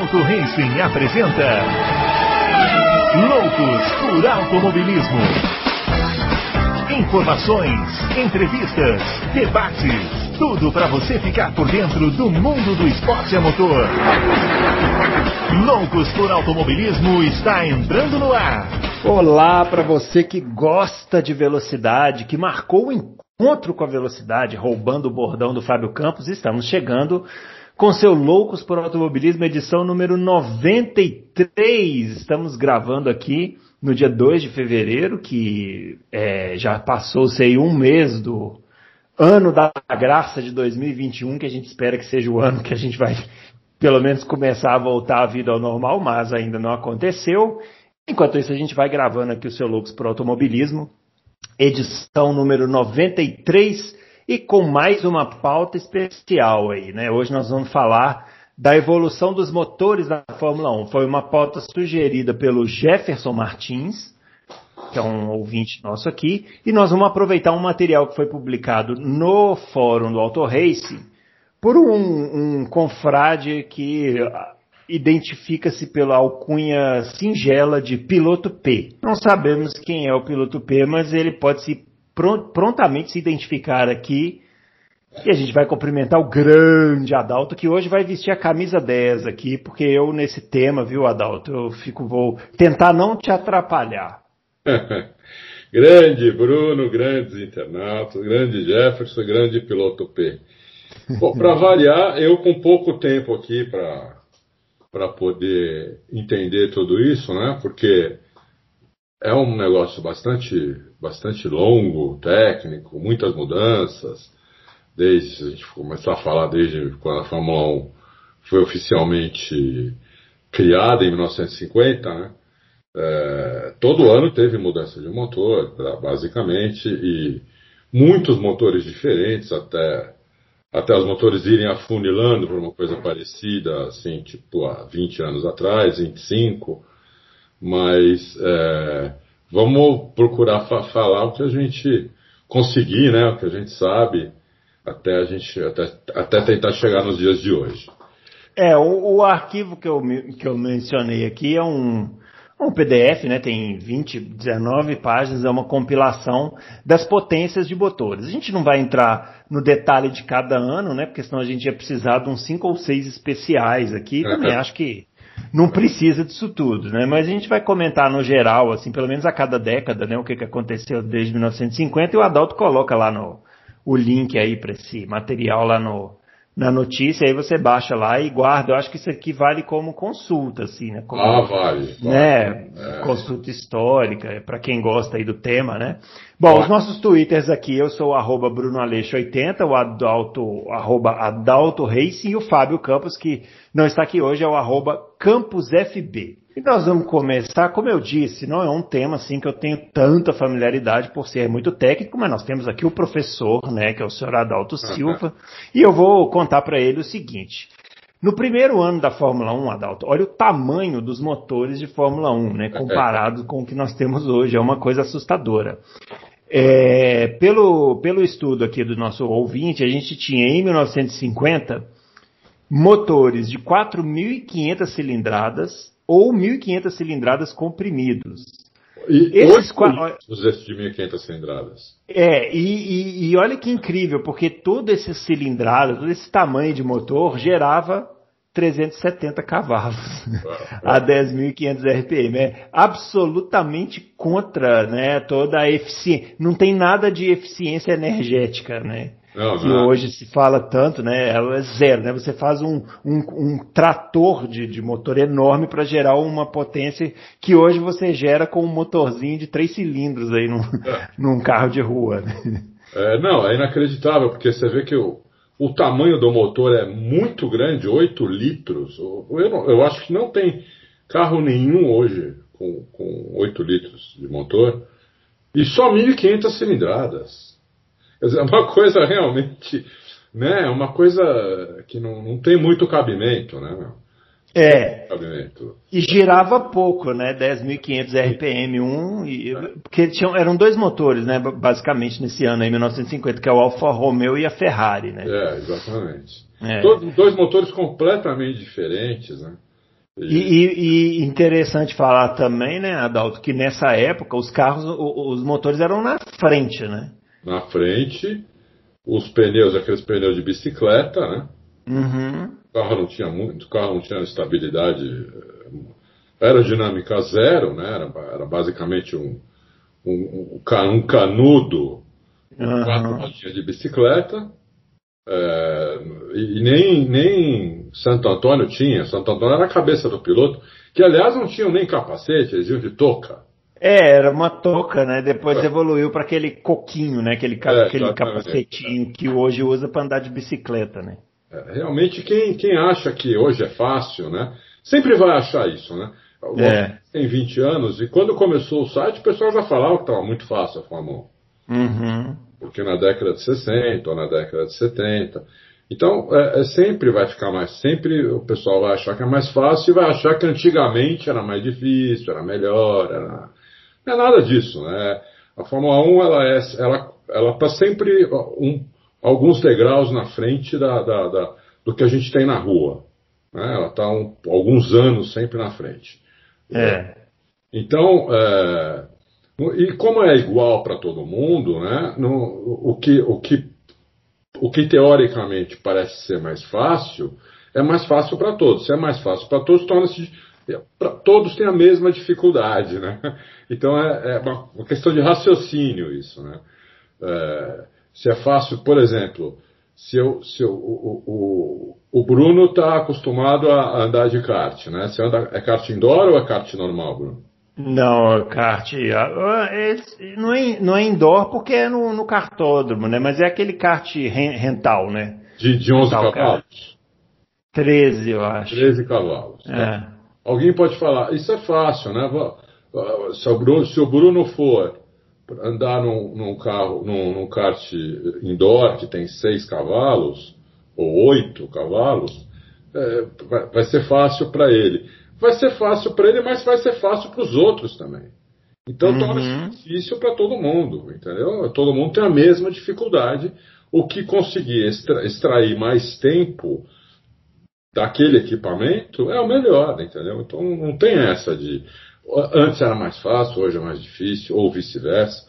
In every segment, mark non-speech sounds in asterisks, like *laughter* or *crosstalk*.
Adalto Racing apresenta Loucos por Automobilismo. Informações, entrevistas, debates, tudo para você ficar por dentro do mundo do esporte a motor. Loucos por Automobilismo está entrando no ar. Olá para você que gosta de velocidade, que marcou o encontro com a velocidade, roubando o bordão do Fábio Campos. Estamos chegando com seu Loucos por Automobilismo, edição número 93. Estamos gravando aqui no dia 2 de fevereiro, que é, já passou-se um mês do ano da graça de 2021, que a gente espera que seja o ano que a gente vai, pelo menos, começar a voltar à vida ao normal, mas ainda não aconteceu. Enquanto isso, a gente vai gravando aqui o seu Loucos por Automobilismo, edição número 93 e com mais uma pauta especial aí, né? Hoje nós vamos falar da evolução dos motores da Fórmula 1. Foi uma pauta sugerida pelo Jefferson Martins, que é um ouvinte nosso aqui, e nós vamos aproveitar um material que foi publicado no fórum do Auto Race por um, um confrade que identifica-se pela alcunha singela de piloto P. Não sabemos quem é o piloto P, mas ele pode se prontamente se identificar aqui. E a gente vai cumprimentar o grande Adalto, que hoje vai vestir a camisa 10 aqui, porque eu nesse tema, viu, Adalto, eu fico, vou tentar não te atrapalhar. *laughs* grande Bruno, grandes internautas, grande Jefferson, grande piloto P. Bom, para variar, eu com pouco tempo aqui para poder entender tudo isso, né? Porque é um negócio bastante, bastante longo, técnico, muitas mudanças. Desde, a gente começar a falar desde quando a Fórmula 1 foi oficialmente criada em 1950, né? É, todo ano teve mudança de motor, basicamente, e muitos motores diferentes, até, até os motores irem afunilando para uma coisa parecida, assim, tipo há 20 anos atrás, 25 mas é, vamos procurar fa falar o que a gente conseguir, né, o que a gente sabe, até a gente até, até tentar chegar nos dias de hoje. É, o, o, arquivo que eu, que eu mencionei aqui é um, um PDF, né, tem 20, 19 páginas, é uma compilação das potências de motores. A gente não vai entrar no detalhe de cada ano, né, porque senão a gente ia precisar de uns 5 ou 6 especiais aqui. Também acho que não precisa disso tudo, né? Mas a gente vai comentar no geral, assim, pelo menos a cada década, né? O que, que aconteceu desde 1950 e o Adalto coloca lá no o link aí para esse material lá no, na notícia, aí você baixa lá e guarda. Eu acho que isso aqui vale como consulta, assim, né? Como, ah, vale. Né? É. Consulta histórica, para quem gosta aí do tema, né? Bom, os nossos twitters aqui, eu sou arroba brunoaleixo80, o Adalto, arroba Adalto Racing e o Fábio Campos, que não está aqui hoje, é o arroba CampusFB. E nós vamos começar, como eu disse, não é um tema assim que eu tenho tanta familiaridade por ser muito técnico, mas nós temos aqui o professor, né, que é o senhor Adalto Silva, e eu vou contar para ele o seguinte. No primeiro ano da Fórmula 1, Adalto, olha o tamanho dos motores de Fórmula 1, né, *laughs* comparado com o que nós temos hoje, é uma coisa assustadora. É, pelo, pelo estudo aqui do nosso ouvinte, a gente tinha em 1950 motores de 4.500 cilindradas ou 1.500 cilindradas comprimidos. E esses quatro... de 1.500 cilindradas. É, e, e, e, olha que incrível, porque todo esse cilindrada, todo esse tamanho de motor gerava 370 cavalos *laughs* a 10.500 RPM. É absolutamente contra né, toda a eficiência. Não tem nada de eficiência energética, né? Não, que não. hoje se fala tanto, né? É zero, né? Você faz um, um, um trator de, de motor enorme para gerar uma potência que hoje você gera com um motorzinho de três cilindros aí num, é. *laughs* num carro de rua. Né? É, não, é inacreditável, porque você vê que o, o tamanho do motor é muito grande, 8 litros. Eu, não, eu acho que não tem carro nenhum hoje com, com 8 litros de motor e só 1.500 cilindradas. É uma *laughs* coisa realmente, né? Uma coisa que não, não tem muito cabimento, né? É. Cabimento. E girava pouco, né? 10.500 RPM 1, e, porque tinham, eram dois motores, né? Basicamente nesse ano aí, 1950, que é o Alfa Romeo e a Ferrari, né? É, exatamente. É. Todos, dois motores completamente diferentes, né? E, e, e, interessante falar também, né, Adalto, que nessa época os carros, os motores eram na frente, né? Na frente, os pneus, aqueles pneus de bicicleta, né? Uhum. O carro não tinha muito, o carro não tinha estabilidade aerodinâmica zero, né? Era, era basicamente um, um, um canudo, uhum. quatro rodinhas de bicicleta. É, e nem, nem Santo Antônio tinha. Santo Antônio era a cabeça do piloto, que aliás não tinham nem capacete, eles iam de touca. É, era uma touca, né? Depois é. evoluiu para aquele coquinho, né? Aquele, é, aquele capacetinho que hoje usa para andar de bicicleta, né? É, realmente, quem, quem acha que hoje é fácil, né? Sempre vai achar isso, né? É. Tem 20 anos e quando começou o site, o pessoal já falava que estava muito fácil a Fórmula 1. Uhum. Porque na década de 60 ou na década de 70. Então, é, é, sempre vai ficar mais. Sempre o pessoal vai achar que é mais fácil e vai achar que antigamente era mais difícil, era melhor. Era... É nada disso, né? A Fórmula 1 ela é, ela, ela está sempre um, alguns degraus na frente da, da, da, do que a gente tem na rua. Né? Ela está um, alguns anos sempre na frente. É. Então, é, e como é igual para todo mundo, né, no, o, que, o, que, o que teoricamente parece ser mais fácil, é mais fácil para todos. Se é mais fácil para todos, torna-se. Todos têm a mesma dificuldade, né? Então é, é uma questão de raciocínio isso, né? É, se é fácil, por exemplo, se, eu, se eu, o, o, o Bruno está acostumado a andar de kart, né? Você anda, é kart indoor ou é kart normal, Bruno? Não, é kart. É, não, é, não é indoor porque é no, no kartódromo, né? Mas é aquele kart rental, né? De, de 11 rental cavalos? Kart. 13, eu acho. 13 cavalos. É. Alguém pode falar, isso é fácil, né? Se o Bruno, se o Bruno for andar num, num carro, num, num kart indoor que tem 6 cavalos, ou 8 cavalos, é, vai, vai ser fácil para ele vai ser fácil para ele, mas vai ser fácil para os outros também. Então uhum. torna-se difícil para todo mundo, entendeu? Todo mundo tem a mesma dificuldade. O que conseguir extra, extrair mais tempo daquele equipamento é o melhor, entendeu? Então não tem essa de antes era mais fácil, hoje é mais difícil, ou vice-versa.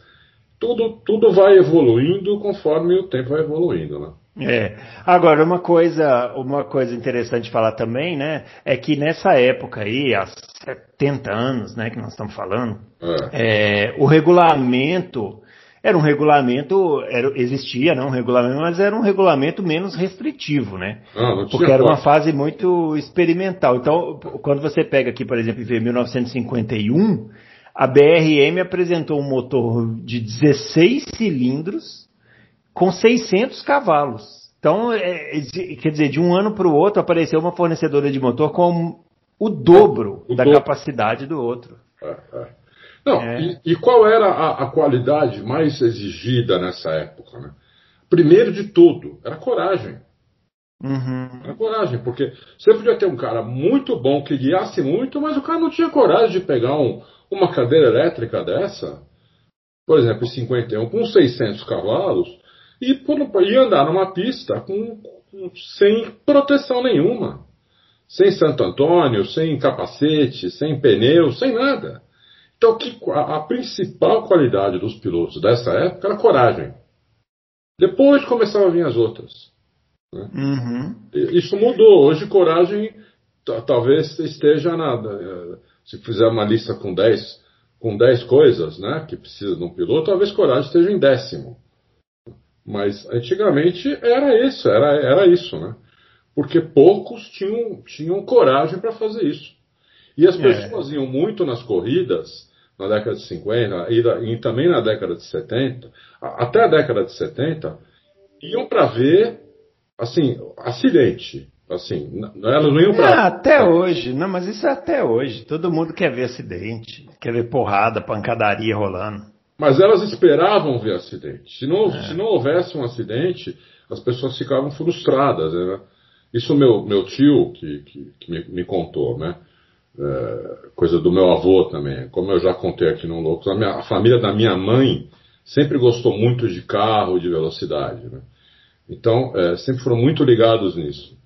Tudo, tudo vai evoluindo conforme o tempo vai evoluindo, né? É. Agora, uma coisa, uma coisa interessante falar também, né, é que nessa época aí, há 70 anos, né, que nós estamos falando, é. É, o regulamento era um regulamento, era, existia, não, um regulamento, mas era um regulamento menos restritivo, né? Ah, porque era uma fase muito experimental. Então, quando você pega aqui, por exemplo, em 1951, a BRM apresentou um motor de 16 cilindros com 600 cavalos. Então, é, é quer dizer, de um ano para o outro apareceu uma fornecedora de motor com o dobro o da dobro. capacidade do outro. É, é. Não, é. e, e, qual era a, a, qualidade mais exigida nessa época? Né? Primeiro de tudo, era coragem. Uhum. Era coragem, porque você podia ter um cara muito bom que guiasse muito, mas o cara não tinha coragem de pegar um, uma cadeira elétrica dessa, por exemplo, em 51, com 600 cavalos, e, por, e andar numa pista com, com, sem proteção nenhuma. Sem Santo Antônio, sem capacete, sem pneu, sem nada. Então que, a, a principal qualidade dos pilotos dessa época era coragem. Depois começavam a vir as outras. Né? Uhum. Isso mudou. Hoje coragem talvez esteja nada. Se fizer uma lista com 10 com 10 coisas né, que precisa de um piloto, talvez coragem esteja em décimo. Mas antigamente era isso, era, era isso, né? Porque poucos tinham, tinham coragem para fazer isso. E as é. pessoas iam muito nas corridas na década de 50 e, e também na década de 70, até a década de 70, iam para ver, assim, acidente. Assim, elas não iam para. É, até hoje, não, mas isso é até hoje. Todo mundo quer ver acidente, quer ver porrada, pancadaria rolando. Mas elas esperavam ver acidente. Se não, é. se não houvesse um acidente, as pessoas ficavam frustradas. Né? Isso meu, meu tio que, que, que me, me, contou, né? É, coisa do meu avô também. Como eu já contei aqui no Loucos, a, a família da minha mãe sempre gostou muito de carro, de velocidade. Né? Então, é, sempre foram muito ligados nisso.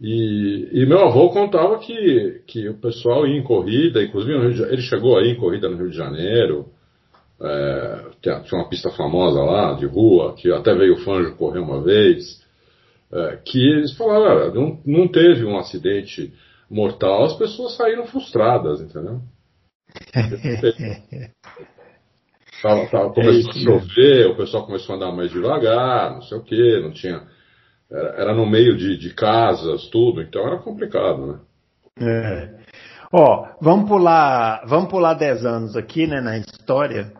E, e, meu avô contava que, que o pessoal ia em corrida, inclusive ele chegou aí em corrida no Rio de Janeiro, é, tinha uma pista famosa lá, de rua, que até veio o Fanjo correr uma vez, é, que eles falaram, não, não teve um acidente mortal, as pessoas saíram frustradas, entendeu? *laughs* tava, tava, começou a chover, o pessoal começou a andar mais devagar, não sei o que, não tinha. Era, era no meio de, de, casas, tudo, então era complicado, né? É. Ó, vamos pular, vamos pular 10 anos aqui, né, na história.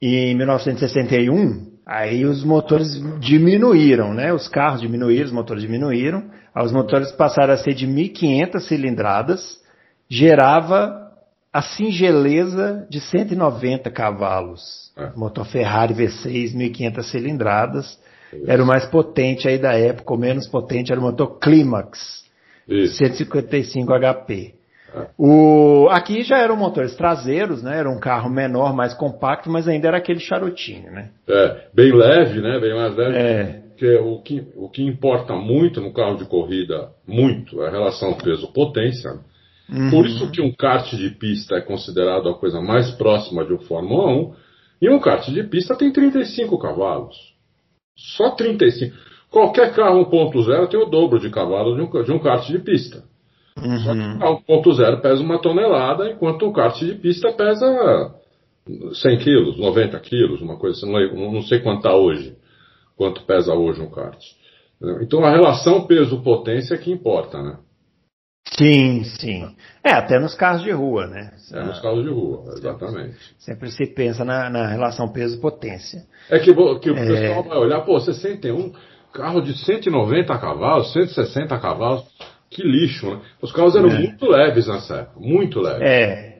E em 1961, aí os motores diminuíram, né? Os carros diminuíram, os motores diminuíram. Os motores passaram a ser de 1.500 cilindradas, gerava a singeleza de 190 cavalos. É. Motor Ferrari V6, 1.500 cilindradas. Isso. Era o mais potente aí da época, o menos potente era o motor Climax, Isso. 155 HP. É. O, aqui já eram motores traseiros, né? Era um carro menor, mais compacto, mas ainda era aquele charutinho, né? É, bem leve, né? Bem mais leve. É porque o que, o que importa muito no carro de corrida, muito, é a relação peso-potência. Uhum. Por isso que um kart de pista é considerado a coisa mais próxima de um Fórmula 1, e um kart de pista tem 35 cavalos. Só 35. Qualquer carro 1.0 tem o dobro de cavalos de um, de um kart de pista. Uhum. Só que o carro 1.0 pesa uma tonelada, enquanto o kart de pista pesa 100 quilos, 90 quilos, uma coisa assim, não, não sei quanto está hoje quanto pesa hoje um kart. Então a relação peso-potência é que importa, né? Sim, sim. É, até nos carros de rua, né? É, nos carros de rua, exatamente. Sempre, sempre se pensa na, na relação peso-potência. É que, que o é... pessoal vai olhar, pô, você tem um carro de 190 cavalos, 160 cavalos, que lixo, né? Os carros eram é. muito leves nessa época, muito leves. É,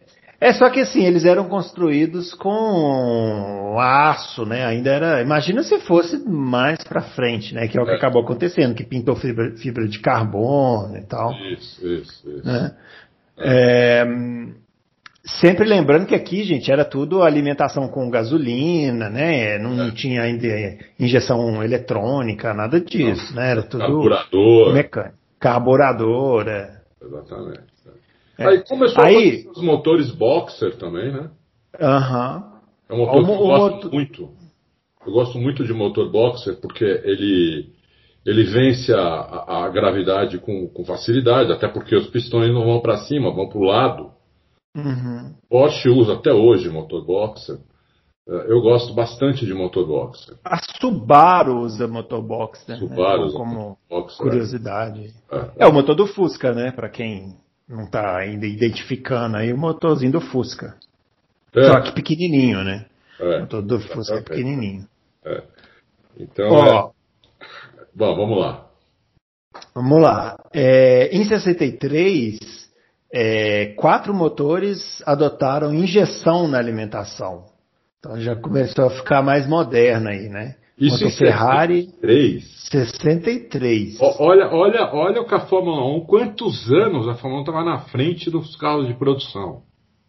é só que assim, eles eram construídos com aço, né? Ainda era. Imagina se fosse mais para frente, né? Que é o que é. acabou acontecendo, que pintou fibra, fibra, de carbono e tal. Isso, isso, isso. Né? É. sempre lembrando que aqui, gente, era tudo alimentação com gasolina, né? Não, não é. tinha ainda injeção eletrônica, nada disso, não. né? Era tudo carburador, mecânico, carburador. É. Exatamente. É. Aí começou Aí, os motores boxer também, né? Aham. Uh -huh. É um motor o, que eu gosto motor... muito. Eu gosto muito de motor boxer porque ele, ele vence a, a, gravidade com, com, facilidade, até porque os pistões não vão para cima, vão para o lado. Uhum. Porsche usa até hoje motor boxer. É, eu gosto bastante de motor boxer. A Subaru usa motor boxer. Subaru né? usa como boxer, curiosidade. É. É. é o motor do Fusca, né? Para quem não está ainda identificando aí o motorzinho do Fusca. É. Só que pequenininho, né? É. O motor do Fusca é pequenininho. É. Então, Ó, é... Bom, vamos lá. Vamos lá. É, em 63, é, quatro motores adotaram injeção na alimentação. Então já começou a ficar mais moderna aí, né? Isso Motor Ferrari. 63. 63. Olha, olha, olha que a Fórmula 1, quantos anos a Fórmula 1 estava na frente dos carros de produção.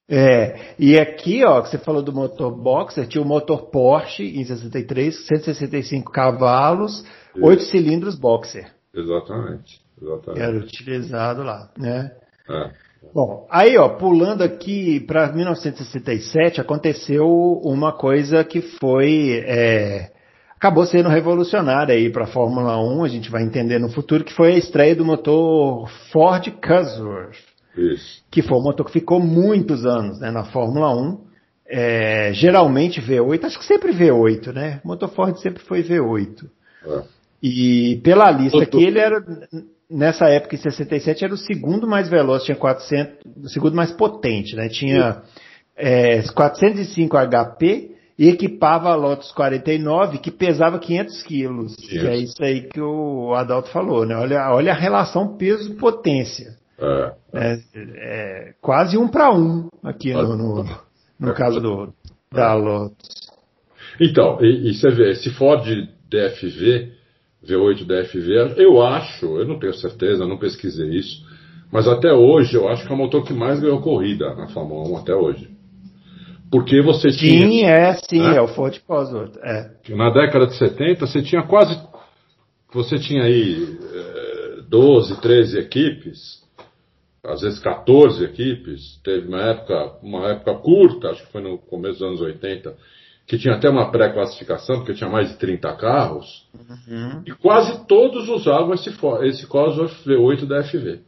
É, e aqui, ó, que você falou do motor Boxer, tinha o motor Porsche em 63, 165 cavalos, Isso. 8 cilindros Boxer. Exatamente, exatamente. Era utilizado lá, né? É. Bom, aí, ó, pulando aqui para 1967, aconteceu uma coisa que foi é, acabou sendo revolucionária aí para a Fórmula 1, a gente vai entender no futuro, que foi a estreia do motor Ford Cosworth. Isso. Que foi um motor que ficou muitos anos né, na Fórmula 1. É, geralmente V8, acho que sempre V8, né? O motor Ford sempre foi V8. É. E pela lista aqui, ele era, nessa época, em 67, era o segundo mais veloz, tinha 400, o segundo mais potente, né? Tinha é, 405 HP e equipava a Lotus 49, que pesava 500 quilos. É isso aí que o Adalto falou, né? Olha, olha a relação peso-potência. É, é. é, quase um para um aqui no, no, no é. caso do, da Lotus. Então, e, e, você vê, esse Ford DFV, V8 DFV, eu acho, eu não tenho certeza, não pesquisei isso, mas até hoje eu acho que é o motor que mais ganhou corrida na Fórmula 1 até hoje. Porque você sim, tinha. Sim, é, sim, né? é o Ford Cosworth. É. Na década de 70 você tinha quase. Você tinha aí é, 12, 13 equipes, às vezes 14 equipes. Teve uma época, uma época curta, acho que foi no começo dos anos 80, que tinha até uma pré-classificação, porque tinha mais de 30 carros, uhum. e quase todos usavam esse, esse Cosworth V8 da FV.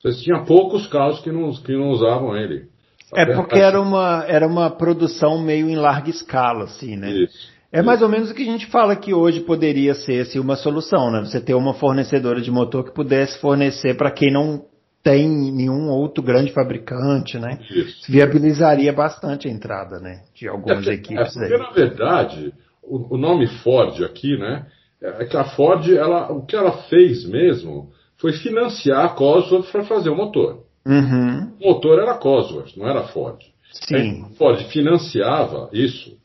Você tinha poucos carros que não, que não usavam ele. É porque era uma, era uma produção meio em larga escala, assim, né? Isso. É mais ou menos o que a gente fala que hoje poderia ser assim, uma solução, né? Você ter uma fornecedora de motor que pudesse fornecer para quem não tem nenhum outro grande fabricante, né? Isso. Viabilizaria bastante a entrada, né? De algumas é, equipes. É porque, aí. na verdade, o, o, nome Ford aqui, né? É que a Ford, ela, o que ela fez mesmo foi financiar a Cosworth para fazer o motor. Uhum. O motor era Cosworth, não era Ford. Sim. A Ford financiava isso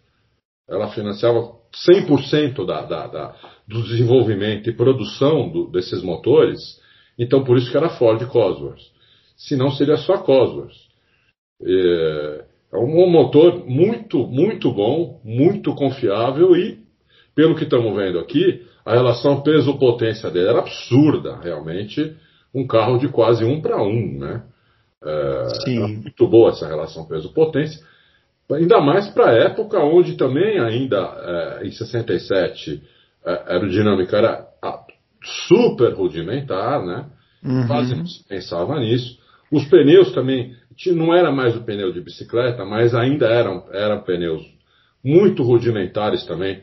ela financiava 100% da, da, da, do desenvolvimento e produção do, desses motores, então por isso que era Ford Cosworth. Se não, seria só Cosworth. É, é um motor muito, muito bom, muito confiável e, pelo que estamos vendo aqui, a relação peso-potência dele era absurda, realmente. Um carro de quase um para um, né? É, Sim. muito boa essa relação peso-potência. Ainda mais para a época onde também, ainda é, em 67, a é, aerodinâmica era super rudimentar, né? Uhum. Quase não se pensava nisso. Os pneus também, não era mais o pneu de bicicleta, mas ainda eram, eram pneus muito rudimentares também,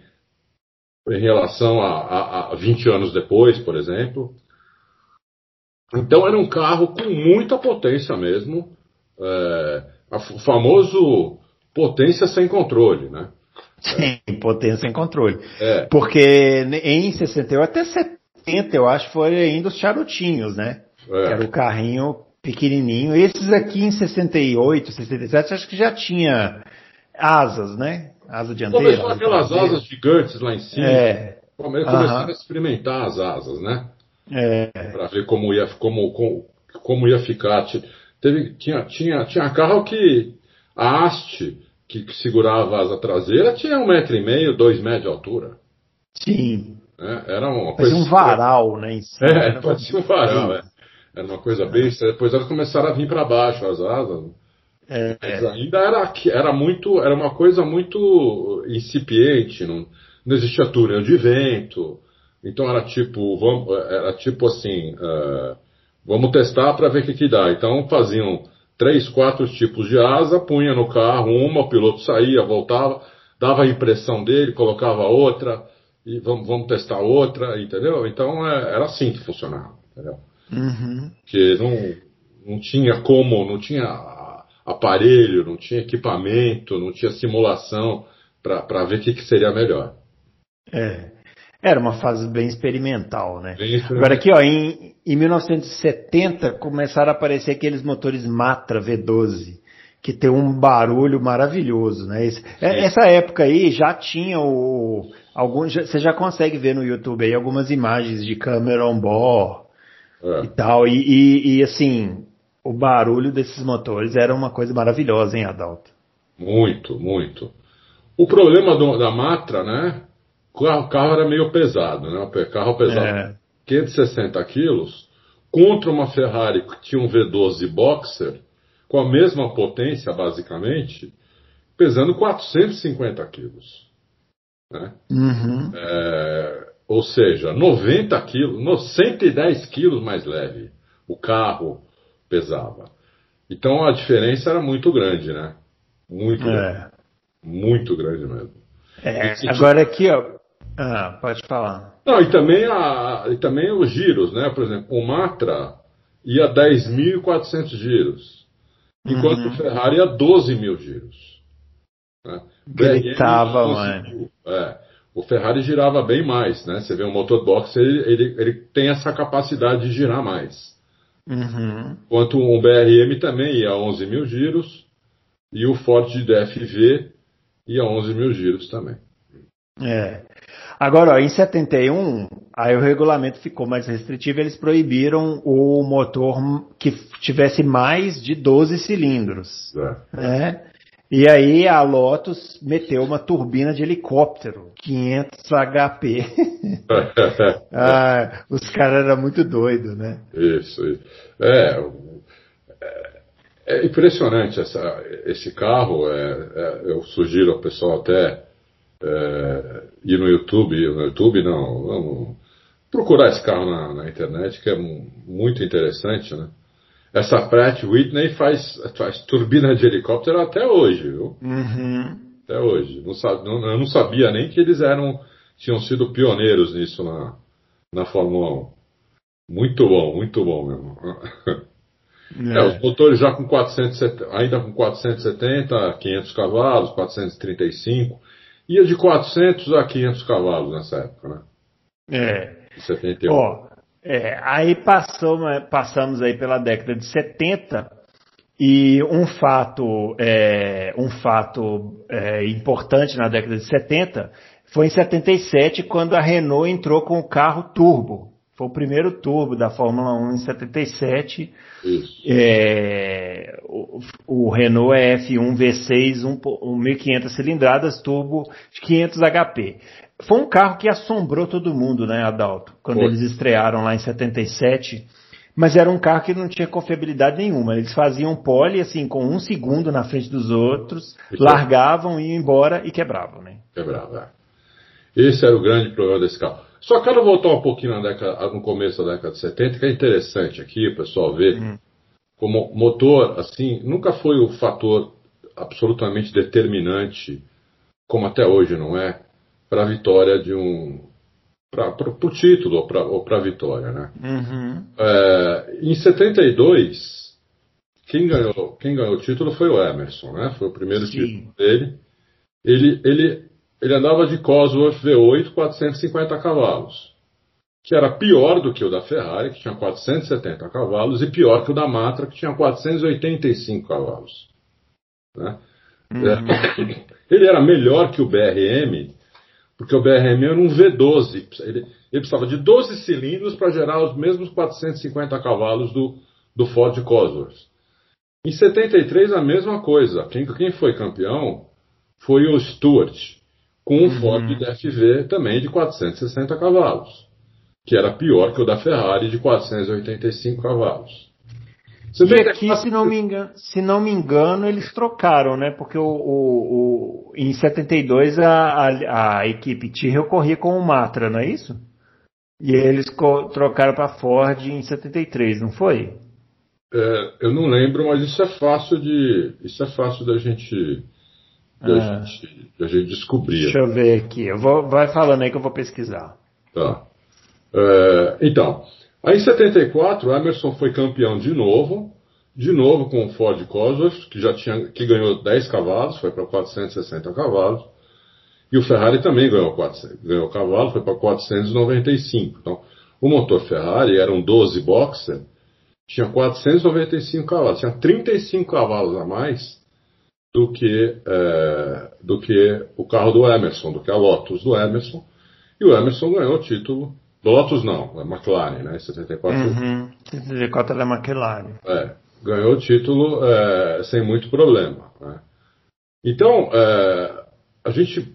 em relação a, a, a 20 anos depois, por exemplo. Então era um carro com muita potência mesmo. É, o famoso potência sem controle, né? Sim, potência sem controle. É. Porque em 68 até 70, eu acho, foi ainda os charutinhos, né? É. Era o carrinho pequenininho. Esses aqui em 68, 67, acho que já tinha asas, né? Asa dianteira. Começou aquelas asas gigantes lá em cima. É. Começaram uh -huh. a experimentar as asas, né? É. Para ver como ia, como, como, como ia ficar. Teve, tinha, tinha, tinha carro que a haste que, que segurava a asa traseira tinha um metro e meio, dois metros de altura. Sim. É, era uma coisa. um varal, né? Em cima, é, *laughs* parecia um varal, é. Era uma coisa besta. Depois elas começaram a vir para baixo as asas. É, Mas ainda era, era muito, era uma coisa muito incipiente, não, não existia túnel de vento. Então era tipo, vamos, era tipo assim, uh, vamos testar para ver o que, que dá. Então faziam três, quatro tipos de asa, punha no carro uma, o piloto saía, voltava, dava a impressão dele, colocava outra, e vamos, vamos testar outra, entendeu? Então é, era assim que funcionava, entendeu? Uhum. Que não, não tinha como, não tinha aparelho, não tinha equipamento, não tinha simulação para ver o que, que seria melhor. É. Era uma fase bem experimental, né? Bem experimental. Agora aqui, ó, em, em 1970 começaram a aparecer aqueles motores Matra V12, que tem um barulho maravilhoso, né? Esse, é, essa época aí já tinha o alguns, você já consegue ver no YouTube aí algumas imagens de câmera on board é. e tal, e, e, e, assim o barulho desses motores era uma coisa maravilhosa, hein, Adalto? Muito, muito. O problema do, da Matra, né? O carro era meio pesado, né? O carro pesava é. 560 quilos contra uma Ferrari que tinha um V12 Boxer com a mesma potência, basicamente, pesando 450 quilos. Né? Uhum. É, ou seja, 90 quilos, 110 quilos mais leve o carro pesava. Então a diferença era muito grande, né? Muito é. grande. Muito grande mesmo. É, agora aqui, ó, ah, pode falar. Não, e também, a, e também os giros, né? Por exemplo, o Matra ia 10.400 giros, enquanto uhum. o Ferrari ia 12 mil giros. Né? Gritava, mano. É, o Ferrari girava bem mais, né? Você vê o motor box, ele, ele, ele tem essa capacidade de girar mais. Uhum. Enquanto o BRM também ia 11 mil giros e o Ford DFV ia 11 mil giros também. É. Agora, ó, em 71, aí o regulamento ficou mais restritivo, eles proibiram o motor que tivesse mais de 12 cilindros. É. Né? E aí a Lotus meteu uma turbina de helicóptero, 500 HP. *laughs* ah, os caras eram muito doidos, né? Isso, isso. É, é, é impressionante essa, esse carro. É, é, eu sugiro ao pessoal até é, ir no YouTube, no YouTube não, vamos procurar esse carro na, na internet, que é muito interessante, né? Essa Pratt Whitney faz, faz turbina de helicóptero até hoje, viu? Uhum. Até hoje. Não, não, eu não sabia nem que eles eram tinham sido pioneiros nisso na, na Fórmula 1. Muito bom, muito bom mesmo. *laughs* É. É, os motores já com 470, ainda com 470, 500 cavalos, 435, ia de 400 a 500 cavalos nessa época, né? É. 71. Ó, é, aí passou, passamos aí pela década de 70 e um fato, é, um fato é, importante na década de 70 foi em 77 quando a Renault entrou com o carro turbo. Foi o primeiro turbo da Fórmula 1 em 77. É, o, o, Renault é F1 V6 1.500 cilindradas turbo de 500 HP. Foi um carro que assombrou todo mundo, né, Adalto? Quando Foi. eles estrearam lá em 77. Mas era um carro que não tinha confiabilidade nenhuma. Eles faziam pole, assim, com um segundo na frente dos outros, e largavam, iam embora e quebravam, né? Quebrava. Esse era o grande problema desse carro. Só quero voltar um pouquinho década, no começo da década de 70, que é interessante aqui, o pessoal ver hum. como motor, assim, nunca foi o fator absolutamente determinante, como até hoje não é, para a vitória de um. para o título ou para a vitória, né? Uhum. É, em 72, quem ganhou, quem ganhou o título foi o Emerson, né? Foi o primeiro Sim. título dele. Ele, ele, ele andava de Cosworth V8 450 cavalos, que era pior do que o da Ferrari, que tinha 470 cavalos, e pior que o da Matra, que tinha 485 cavalos. Né? Uhum. É, *laughs* ele era melhor que o BRM porque o BRM era um V12. Ele, ele precisava de 12 cilindros para gerar os mesmos 450 cavalos do, do Ford Cosworth. Em 73, a mesma coisa. Quem, quem foi campeão foi o Stuart, com um uhum. Ford DFV também de 460 cavalos, que era pior que o da Ferrari de 485 cavalos. Você e aqui, se não, me engano, se não me engano, eles trocaram, né? Porque o, o, o em 72 a, a, a equipe Tyrrell corria com o Matra, não é isso? E eles trocaram para Ford em 73, não foi? É, eu não lembro, mas isso é fácil de isso é fácil da gente da, ah. gente, da gente descobrir. Deixa eu ver aqui. Eu vou, vai falando aí que eu vou pesquisar. Tá. É, então, Aí em 74, o Emerson foi campeão de novo, de novo com o Ford Cosworth, que já tinha, que ganhou 10 cavalos, foi para 460 cavalos. E o Ferrari também ganhou, 400, ganhou cavalo, foi para 495. Então, o motor Ferrari era um 12 boxer, tinha 495 cavalos, tinha 35 cavalos a mais do que, é, do que o carro do Emerson, do que a Lotus do Emerson. E o Emerson ganhou o título Lotus não, é McLaren, né? 74. Uhum. 74 é McLaren. É, ganhou o título é, sem muito problema. Né? Então, é, a gente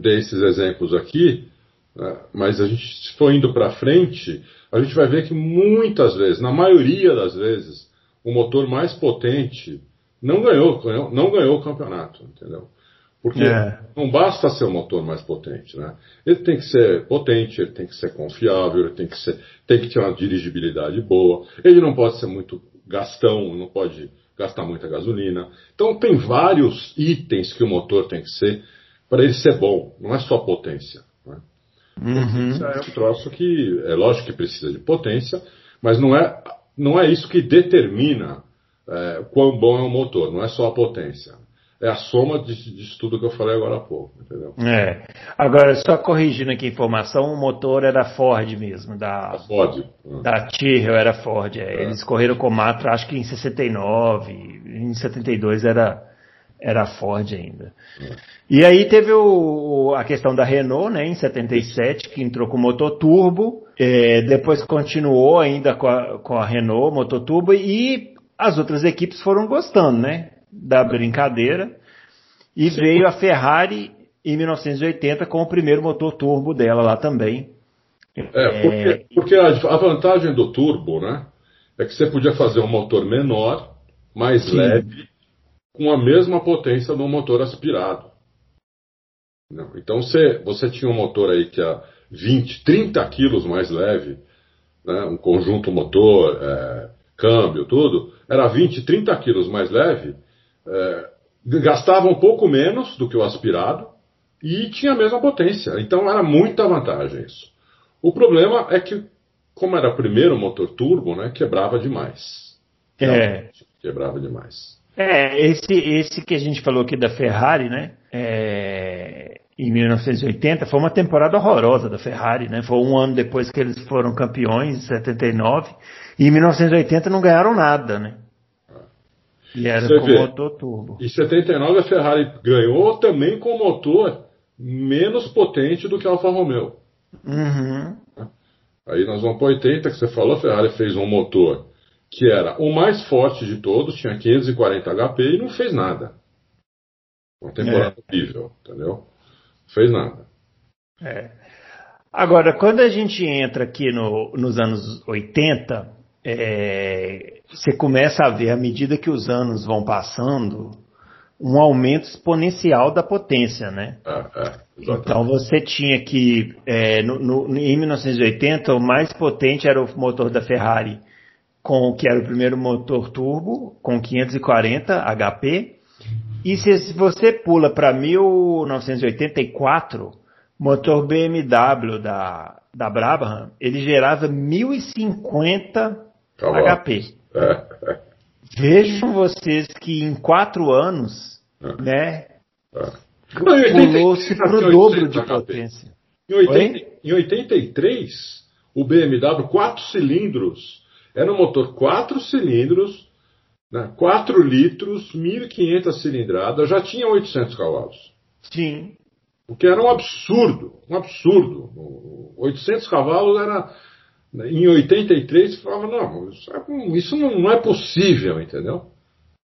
dei esses exemplos aqui, né? mas a gente, se for indo para frente, a gente vai ver que muitas vezes, na maioria das vezes, o motor mais potente não ganhou, não ganhou o campeonato, entendeu? Porque é. não basta ser o motor mais potente, né? Ele tem que ser potente, ele tem que ser confiável, ele tem que, ser, tem que ter uma dirigibilidade boa, ele não pode ser muito gastão, não pode gastar muita gasolina. Então tem vários itens que o motor tem que ser para ele ser bom, não é só potência. Né? Uhum. É um troço que é lógico que precisa de potência, mas não é, não é isso que determina é, quão bom é o motor, não é só a potência é a soma disso tudo que eu falei agora há pouco, entendeu? É. Agora, só corrigindo aqui a informação, o motor era Ford mesmo, da, a Ford. Da Tyrrell era Ford. É. É. Eles correram com o Matra, acho que em 69, em 72 era, era Ford ainda. É. E aí teve o, a questão da Renault, né, em 77, que entrou com motor turbo, é, depois continuou ainda com a, com a Renault, motor turbo, e as outras equipes foram gostando, né? da brincadeira. E Sim. veio a Ferrari em 1980 com o primeiro motor turbo dela lá também. É, porque, é... porque a, vantagem do turbo, né, é que você podia fazer um motor menor, mais Sim. leve, com a mesma potência do motor aspirado. Então você, você tinha um motor aí que é 20, 30 quilos mais leve, né, um conjunto motor, é, câmbio, tudo, era 20, 30 quilos mais leve, é, gastava um pouco menos do que o aspirado e tinha a mesma potência. Então era muita vantagem isso. O problema é que, como era primeiro motor turbo, né, quebrava demais. É. Quebrava demais. É, esse, esse que a gente falou aqui da Ferrari, né? É, em 1980 foi uma temporada horrorosa da Ferrari, né? Foi um ano depois que eles foram campeões, em 79, e em 1980 não ganharam nada, né? E era Você com vê, motor turbo. Em 79 a Ferrari ganhou também com motor menos potente do que a Alfa Romeo. Uhum. Aí nós vamos para 80, que você falou, a Ferrari fez um motor que era o mais forte de todos, tinha 540 HP e não fez nada. Uma temporada é. horrível, entendeu? Fez nada. É. Agora, quando a gente entra aqui no, nos anos 80, é, você começa a ver, à medida que os anos vão passando, um aumento exponencial da potência, né? É, é, então você tinha que, é, no, no, em 1980, o mais potente era o motor da Ferrari, com que era o primeiro motor turbo, com 540 HP, e se você pula para 1984, motor BMW da, da Brabham, ele gerava 1050 tá HP. *laughs* Vejam vocês que em quatro anos, é. né, é. pulou-se para o dobro de potência. Em, 80, em 83, o BMW 4 cilindros era um motor 4 cilindros né? 4 litros, 1.500 cilindradas, já tinha 800 cavalos. Sim. O que era um absurdo, um absurdo. 800 cavalos era. Né, em 83 você falava, não, isso não é possível, entendeu?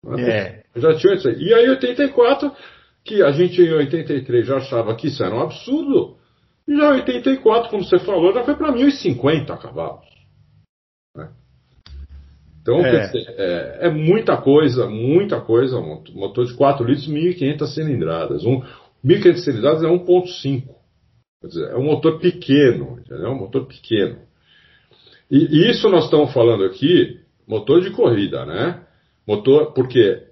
Não é, é. Já tinha isso aí. E aí 84, que a gente em 83 já achava que isso era um absurdo, e já em 84, como você falou, já foi para 1.050 cavalos. Então, é. Dizer, é, é, muita coisa, muita coisa. Um motor de 4 litros, 1.500 cilindradas. Um, 1.500 cilindradas é 1.5. Quer dizer, é um motor pequeno, entendeu? É um motor pequeno. E, isso nós estamos falando aqui, motor de corrida, né? Motor, porque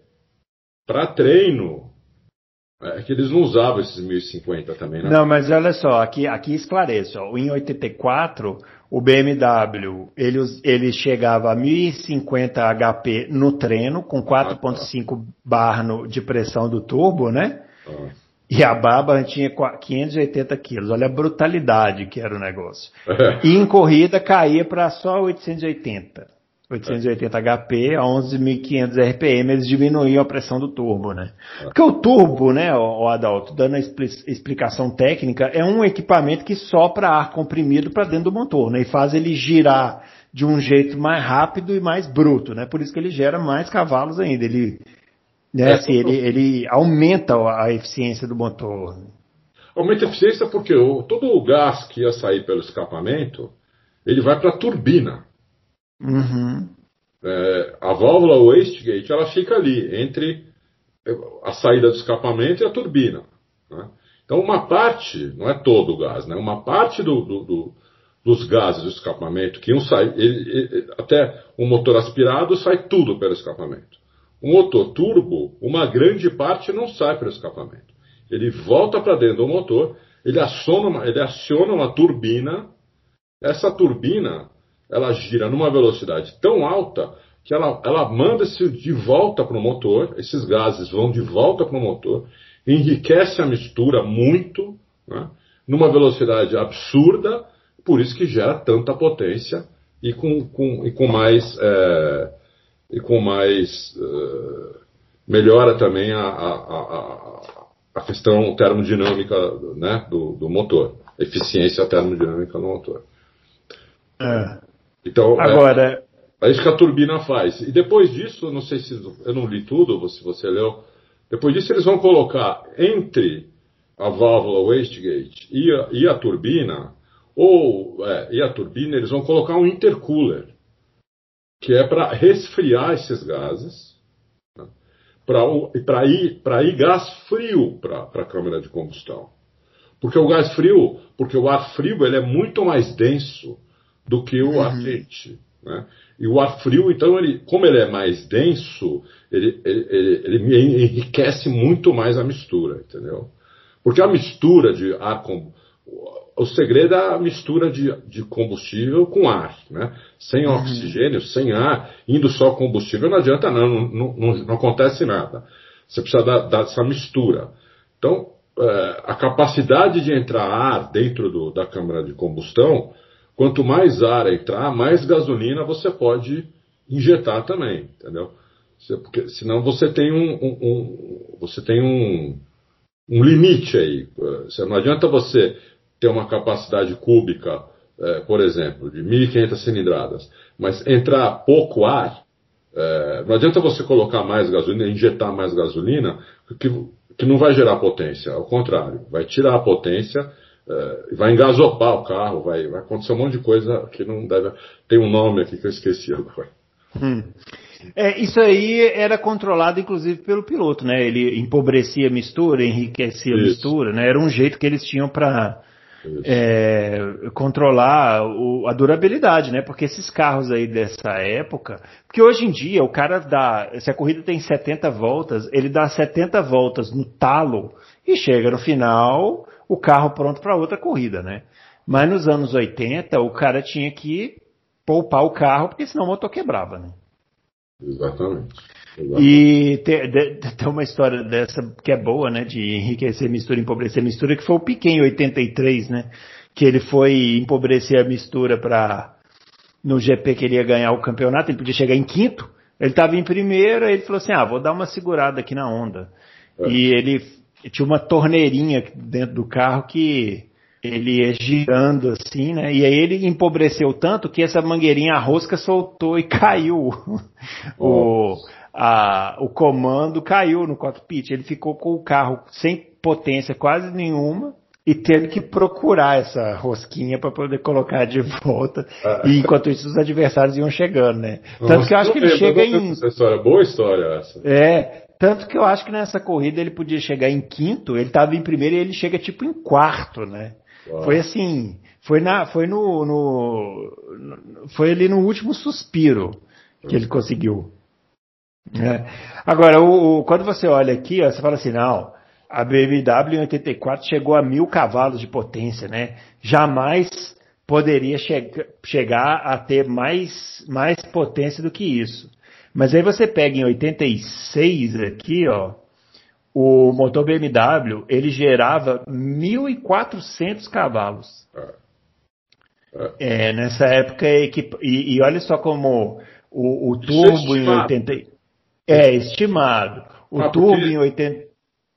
para treino, é que eles não usavam esses 1050 também, né? Não, mas olha só, aqui, aqui esclareço. Ó, em 84, o BMW, ele, ele chegava a 1050 HP no treino, com 4.5 bar no, de pressão do turbo, né? E a Baba tinha 580 quilos. Olha a brutalidade que era o negócio. E em corrida caía para só 880. 880 HP a 11.500 RPM, eles diminuíam a pressão do turbo, né? Porque o turbo, né, o Adalto, dando a explicação técnica, é um equipamento que sopra ar comprimido para dentro do motor, né? E faz ele girar de um jeito mais rápido e mais bruto, né? Por isso que ele gera mais cavalos ainda. Ele, né, é, assim, ele, ele aumenta a eficiência do motor. Aumenta a eficiência porque o, todo o gás que ia sair pelo escapamento, ele vai para a turbina. Uhum. É, a válvula wastegate ela fica ali entre a saída do escapamento e a turbina. Né? Então uma parte, não é todo o gás, né? uma parte do, do, do, dos gases do escapamento que um sai, ele, ele, até o motor aspirado sai tudo pelo escapamento. O motor turbo, uma grande parte não sai pelo escapamento. Ele volta para dentro do motor, ele aciona, uma, ele aciona uma turbina. Essa turbina ela gira numa velocidade tão alta que ela, ela manda-se de volta para o motor, esses gases vão de volta para o motor, enriquece a mistura muito, né, numa velocidade absurda, por isso que gera tanta potência e com, com, e com mais. É, e com mais. É, melhora também a, a, a, a, questão termodinâmica né, do, do motor, eficiência termodinâmica do motor. É. Então, é, Agora, é, é isso que a turbina faz. E depois disso, não sei se eu não li tudo, se você leu, Depois disso, eles vão colocar entre a válvula wastegate e a, e a turbina, ou é, e a turbina, eles vão colocar um intercooler, que é para resfriar esses gases, né, para ir, ir gás frio para a câmara de combustão. Porque o gás frio, porque o ar frio ele é muito mais denso do que o uhum. ar quente. Né? E o ar frio, então, ele, como ele é mais denso, ele, ele, ele, ele enriquece muito mais a mistura, entendeu? Porque a mistura de ar com. O segredo é a mistura de, de combustível com ar, né? Sem uhum. oxigênio, sem ar, indo só combustível, não adianta não, não, não, não acontece nada. Você precisa dar, dessa mistura. Então, é, a capacidade de entrar ar dentro do, da câmara de combustão, quanto mais ar entrar, mais gasolina você pode injetar também, entendeu? Porque senão você tem um, um, um você tem um um limite aí. Não adianta você ter uma capacidade cúbica, é, por exemplo, de 1.500 cilindradas, mas entrar pouco ar, é, não adianta você colocar mais gasolina, injetar mais gasolina, que, que não vai gerar potência. Ao contrário, vai tirar a potência, é, vai engasopar o carro, vai, vai acontecer um monte de coisa que não deve. Tem um nome aqui que eu esqueci agora. Hum. É, isso aí era controlado inclusive pelo piloto, né? Ele empobrecia a mistura, enriquecia a mistura, né? Era um jeito que eles tinham para é, controlar o, a durabilidade, né? Porque esses carros aí dessa época, porque hoje em dia o cara dá, se a corrida tem 70 voltas, ele dá 70 voltas no talo e chega no final o carro pronto para outra corrida, né? Mas nos anos 80 o cara tinha que poupar o carro porque senão o motor quebrava, né? Exatamente. E tem, tem, uma história dessa que é boa, né? De enriquecer mistura, empobrecer mistura, que foi o Piquet em 83, né? Que ele foi empobrecer a mistura para no GP que ele ia ganhar o campeonato, ele podia chegar em quinto. Ele estava em primeiro, aí ele falou assim: ah, vou dar uma segurada aqui na onda. É. E ele tinha uma torneirinha dentro do carro que ele ia girando assim, né? E aí ele empobreceu tanto que essa mangueirinha, a rosca soltou e *laughs* caiu. o, a, o comando caiu no cockpit. Ele ficou com o carro sem potência quase nenhuma e teve que procurar essa rosquinha para poder colocar de volta. Ah. E enquanto isso os adversários iam chegando, né? Tanto Nossa, que eu acho que ele chega em. Essa história, boa história essa. É, tanto que eu acho que nessa corrida ele podia chegar em quinto, ele estava em primeiro e ele chega tipo em quarto, né? Uau. Foi assim, foi na, foi no, no, foi ali no último suspiro que ele conseguiu. É. Agora, o, o, quando você olha aqui, ó, você fala assim, não, a BMW em 84 chegou a mil cavalos de potência, né? Jamais poderia che chegar a ter mais, mais potência do que isso. Mas aí você pega em 86 aqui, ó, o motor BMW ele gerava 1.400 cavalos. É, nessa época, e, e olha só como o, o turbo é em 80. É, estimado. O ah, turbo porque, em 80.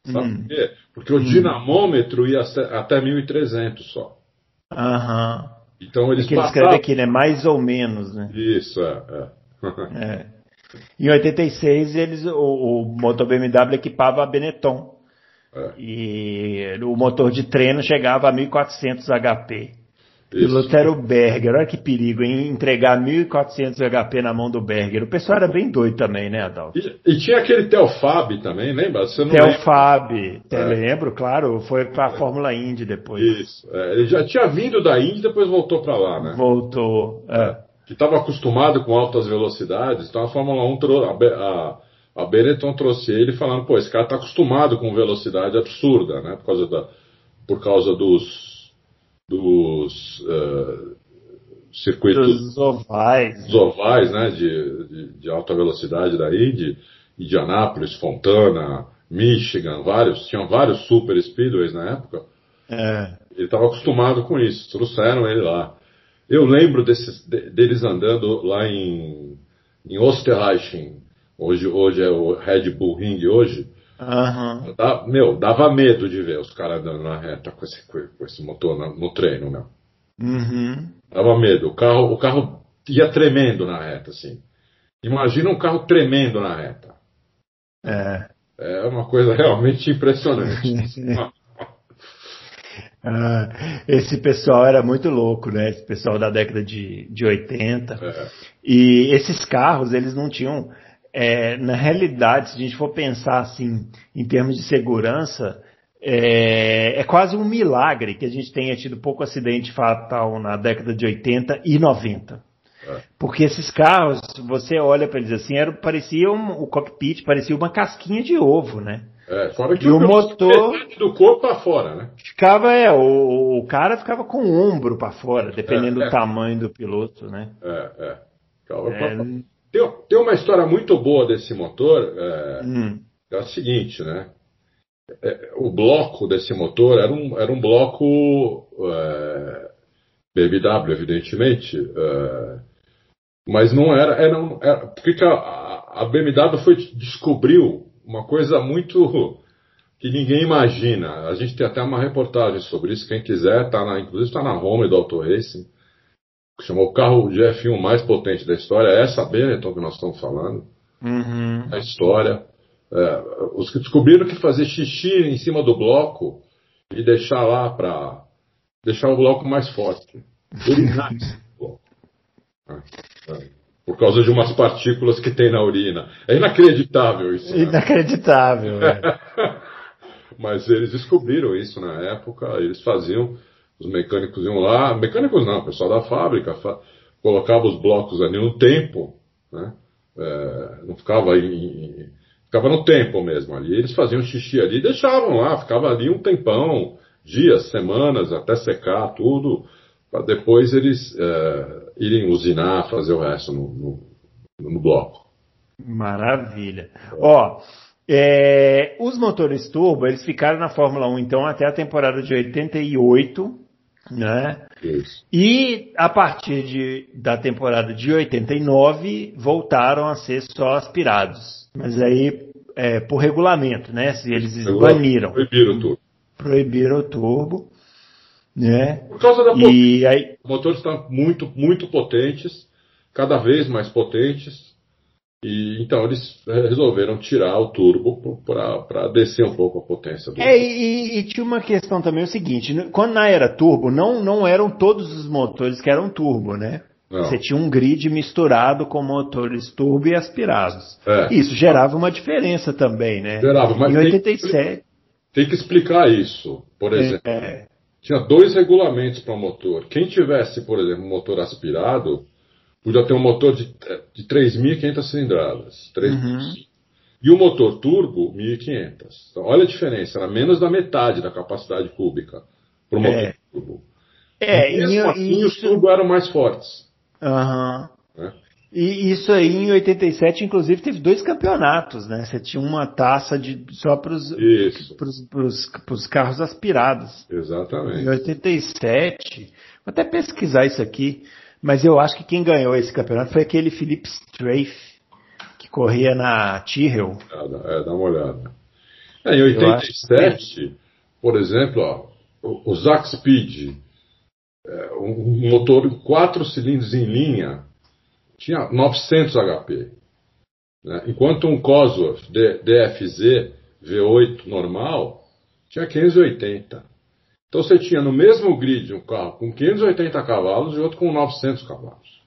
Sabe hum. por quê? Porque o hum. dinamômetro ia até 1.300 só. Aham. Então eles é que ele escreve aqui, né? Mais ou menos, né? Isso, é. é. é. *laughs* Em 86, eles, o, o motor BMW equipava a Benetton. É. E o motor de treino chegava a 1400 HP. Piloto era o Berger. Olha que perigo, hein? Entregar 1400 HP na mão do Berger. O pessoal era bem doido também, né, Adalto? E, e tinha aquele Telfab também, lembra? Você não Telfab, é. lembro, claro. Foi para a Fórmula Indy depois. Isso. É, ele já tinha vindo da Indy e depois voltou para lá, né? Voltou. É que estava acostumado com altas velocidades, então a Fórmula 1 trouxe, a, a Benetton trouxe ele falando, pô, esse cara está acostumado com velocidade absurda, né? Por causa, da, por causa dos, dos uh, circuitos dos ovais, dos ovais né? De, de, de, alta velocidade da Indy, Indianápolis, Fontana, Michigan, vários, tinham vários super speedways na época. É. Ele estava acostumado com isso, trouxeram ele lá. Eu lembro desses, deles andando lá em, em Osterreich, hoje, hoje é o Red Bull Ring hoje. Uhum. Dá, meu, dava medo de ver os caras andando na reta com esse, com esse motor no, no treino, meu. Uhum. Dava medo. O carro, o carro ia tremendo na reta, assim. Imagina um carro tremendo na reta. É. É uma coisa *laughs* realmente impressionante. *laughs* ah, esse pessoal era muito louco, né? Esse pessoal da década de, de 80. É. E esses carros, eles não tinham. É, na realidade, se a gente for pensar assim, em termos de segurança, é, é, quase um milagre que a gente tenha tido pouco acidente fatal na década de 80 e 90. É. Porque esses carros, você olha para eles assim, era, parecia um, o cockpit parecia uma casquinha de ovo, né? É, fora que e o, motor do corpo para fora, né? Ficava, é, o, o cara ficava com o ombro para fora, dependendo é, do é. tamanho do piloto, né? É, é. Ficava é. Tem, tem uma história muito boa desse motor, é, hum. é o seguinte, né? É, o bloco desse motor era um, era um bloco é, BMW, evidentemente, é, mas não era. era, era porque a, a BMW foi descobriu uma coisa muito *laughs* que ninguém imagina. A gente tem até uma reportagem sobre isso, quem quiser, tá na, inclusive está na home do Auto Racing, que chamou o carro de F1 mais potente da história, é essa Benetton que nós estamos falando, uhum. a história. É, os que descobriram que fazer xixi em cima do bloco e deixar lá para deixar o bloco mais forte. *laughs* É, é, por causa de umas partículas que tem na urina. É inacreditável isso. Né? Inacreditável. É. *laughs* Mas eles descobriram isso na época, eles faziam, os mecânicos iam lá, mecânicos não, o pessoal da fábrica, fa colocava os blocos ali no tempo, né? É, não ficava em, Ficava no tempo mesmo ali. Eles faziam xixi ali e deixavam lá, ficava ali um tempão, dias, semanas, até secar tudo, para depois eles é, irem usinar, fazer o resto no, no, no bloco. Maravilha. Ó, é, os motores turbo, eles ficaram na Fórmula 1 então até a temporada de 88, né? Isso. E a partir de, da temporada de 89 voltaram a ser só aspirados. Mas aí, é, por regulamento, né? Se eles baniram. Proibiram o turbo. Proibiram o turbo. Né? Por causa da e aí... Os motores estão muito, muito potentes, cada vez mais potentes. E então eles resolveram tirar o turbo para descer um pouco a potência do. É, e, e, tinha uma questão também o seguinte: quando na era turbo, não, não eram todos os motores que eram turbo, né? Não. Você tinha um grid misturado com motores turbo e aspirados. É. Isso gerava uma diferença também, né? Gerava, mas em 87. Tem que, tem que explicar isso. Por é, exemplo, é. Tinha dois regulamentos para o motor. Quem tivesse, por exemplo, um motor aspirado, podia ter um motor de, de 3.500 cilindradas. 3, uhum. E o motor turbo, 1.500. Então, olha a diferença, era menos da metade da capacidade cúbica para o motor é. turbo. É, e mesmo assim, isso... os turbos eram mais fortes. Aham. Uhum. E isso aí em 87, inclusive, teve dois campeonatos, né? Você tinha uma taça de, só para os carros aspirados. Exatamente. Em 87, vou até pesquisar isso aqui, mas eu acho que quem ganhou esse campeonato foi aquele Philip Strafe, que corria na Tyrrell. É, dá uma olhada. É, em 87, por exemplo, ó, o, o Zack Speed é, um motor quatro cilindros em linha tinha 900 HP. Né? Enquanto um Cosworth DFZ V8 normal tinha 580. Então você tinha no mesmo grid um carro com 580 cavalos e outro com 900 cavalos.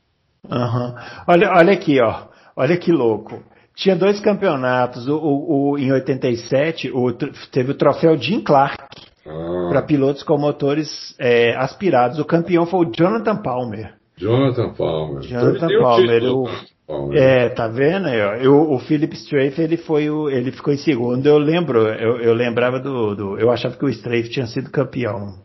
Uhum. Olha, olha aqui, ó. Olha que louco. Tinha dois campeonatos. O, o, o em 87 o, teve o troféu Jim Clark ah. para pilotos com motores é, aspirados. O campeão foi o Jonathan Palmer. Jonathan Palmer. Jonathan Palmer. O, Palmer. É, tá vendo. Eu, o Philip Strafe, ele foi o, ele ficou em segundo. Eu lembro, eu, eu lembrava do, do, eu achava que o Strafe tinha sido campeão.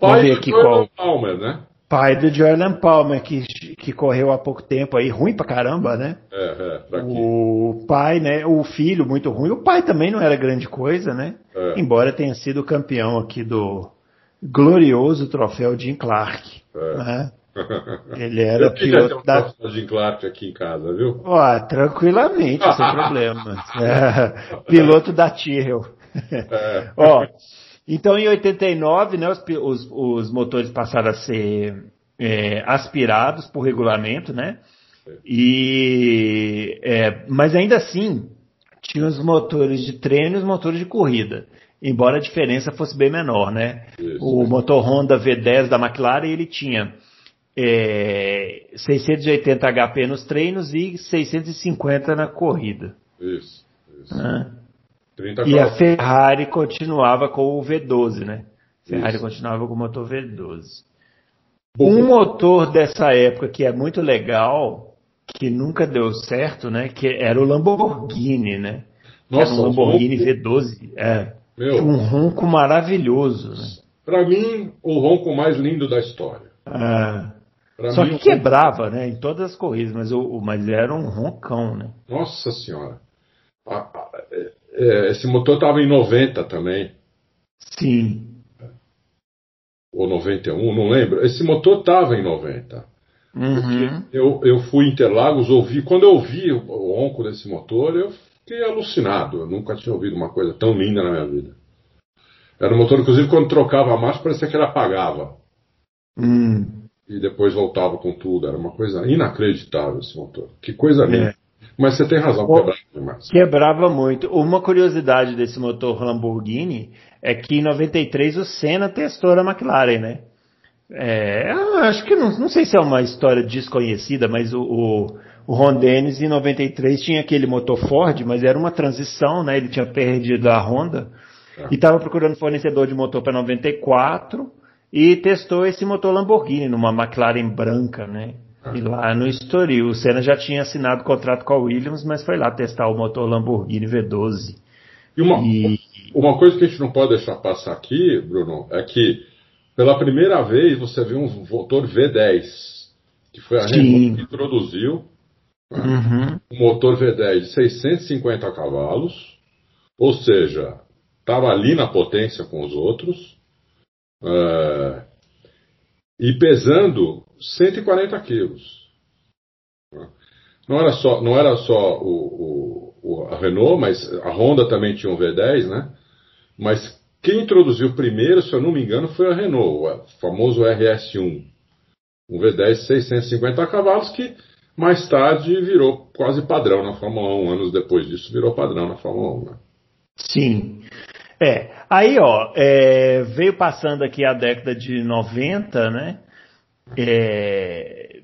Vamos ver aqui qual. Palmer, né? pai do Jordan Palmer, que, que correu há pouco tempo aí, ruim pra caramba, né? É, é, o pai, né? O filho, muito ruim. O pai também não era grande coisa, né? É. Embora tenha sido campeão aqui do glorioso troféu Jim Clark. É. Né? Ele era piloto da. Jim Clark aqui em casa, viu? Ó, tranquilamente, sem *laughs* problema. É, *laughs* piloto da Tyrrell. É. *laughs* Ó, então, em 89, né, os, os, os motores passaram a ser é, aspirados por regulamento, né? E, é, mas ainda assim, tinha os motores de treino e os motores de corrida. Embora a diferença fosse bem menor, né? Isso, o motor Honda V10 da McLaren ele tinha é, 680 HP nos treinos e 650 na corrida. Isso. isso. Ah. e a Ferrari continuava com o V12, né? Ferrari isso. continuava com o motor V12. Bom, um motor dessa época que é muito legal, que nunca deu certo, né? Que era o Lamborghini, né? Nossa, era um Lamborghini V12. É. Meu, um ronco maravilhoso, né? Para mim, o ronco mais lindo da história. Ah. Pra Só mim, que quebrava, né? Em todas as corridas, mas, o, mas era um roncão, né? Nossa senhora. É, esse motor estava em 90 também. Sim. Ou 91, não lembro. Esse motor estava em 90. Uhum. Eu, eu fui em Interlagos, ouvi. Quando eu ouvi o, o ronco desse motor, eu fiquei alucinado. Eu nunca tinha ouvido uma coisa tão linda na minha vida. Era um motor, inclusive, quando trocava a marcha, parecia que ele apagava. Hum e depois voltava com tudo. Era uma coisa inacreditável esse motor. Que coisa linda. É. Mas você tem razão, quebrava demais. Quebrava muito. Uma curiosidade desse motor Lamborghini é que em 93 o Senna testou a McLaren, né? É, acho que não, não sei se é uma história desconhecida, mas o, o, o Ron Dennis em 93 tinha aquele motor Ford, mas era uma transição, né? Ele tinha perdido a Honda é. e estava procurando fornecedor de motor para 94 e testou esse motor Lamborghini numa McLaren branca, né? E lá no Estoril, o Senna já tinha assinado contrato com a Williams, mas foi lá testar o motor Lamborghini V12. E uma, e... uma coisa que a gente não pode deixar passar aqui, Bruno, é que pela primeira vez você viu um motor V10, que foi a Renault que introduziu né? uhum. um motor V10 de 650 cavalos, ou seja, estava ali na potência com os outros, Uh, e pesando 140 quilos. Não era só, não era só o, o, a Renault, mas a Honda também tinha um V10, né? Mas quem introduziu primeiro, se eu não me engano, foi a Renault, o famoso RS1. Um V10 650 cavalos que mais tarde virou quase padrão na Fórmula 1. Anos depois disso virou padrão na Fórmula 1. Né? Sim. É, aí ó, é, veio passando aqui a década de 90, né? É,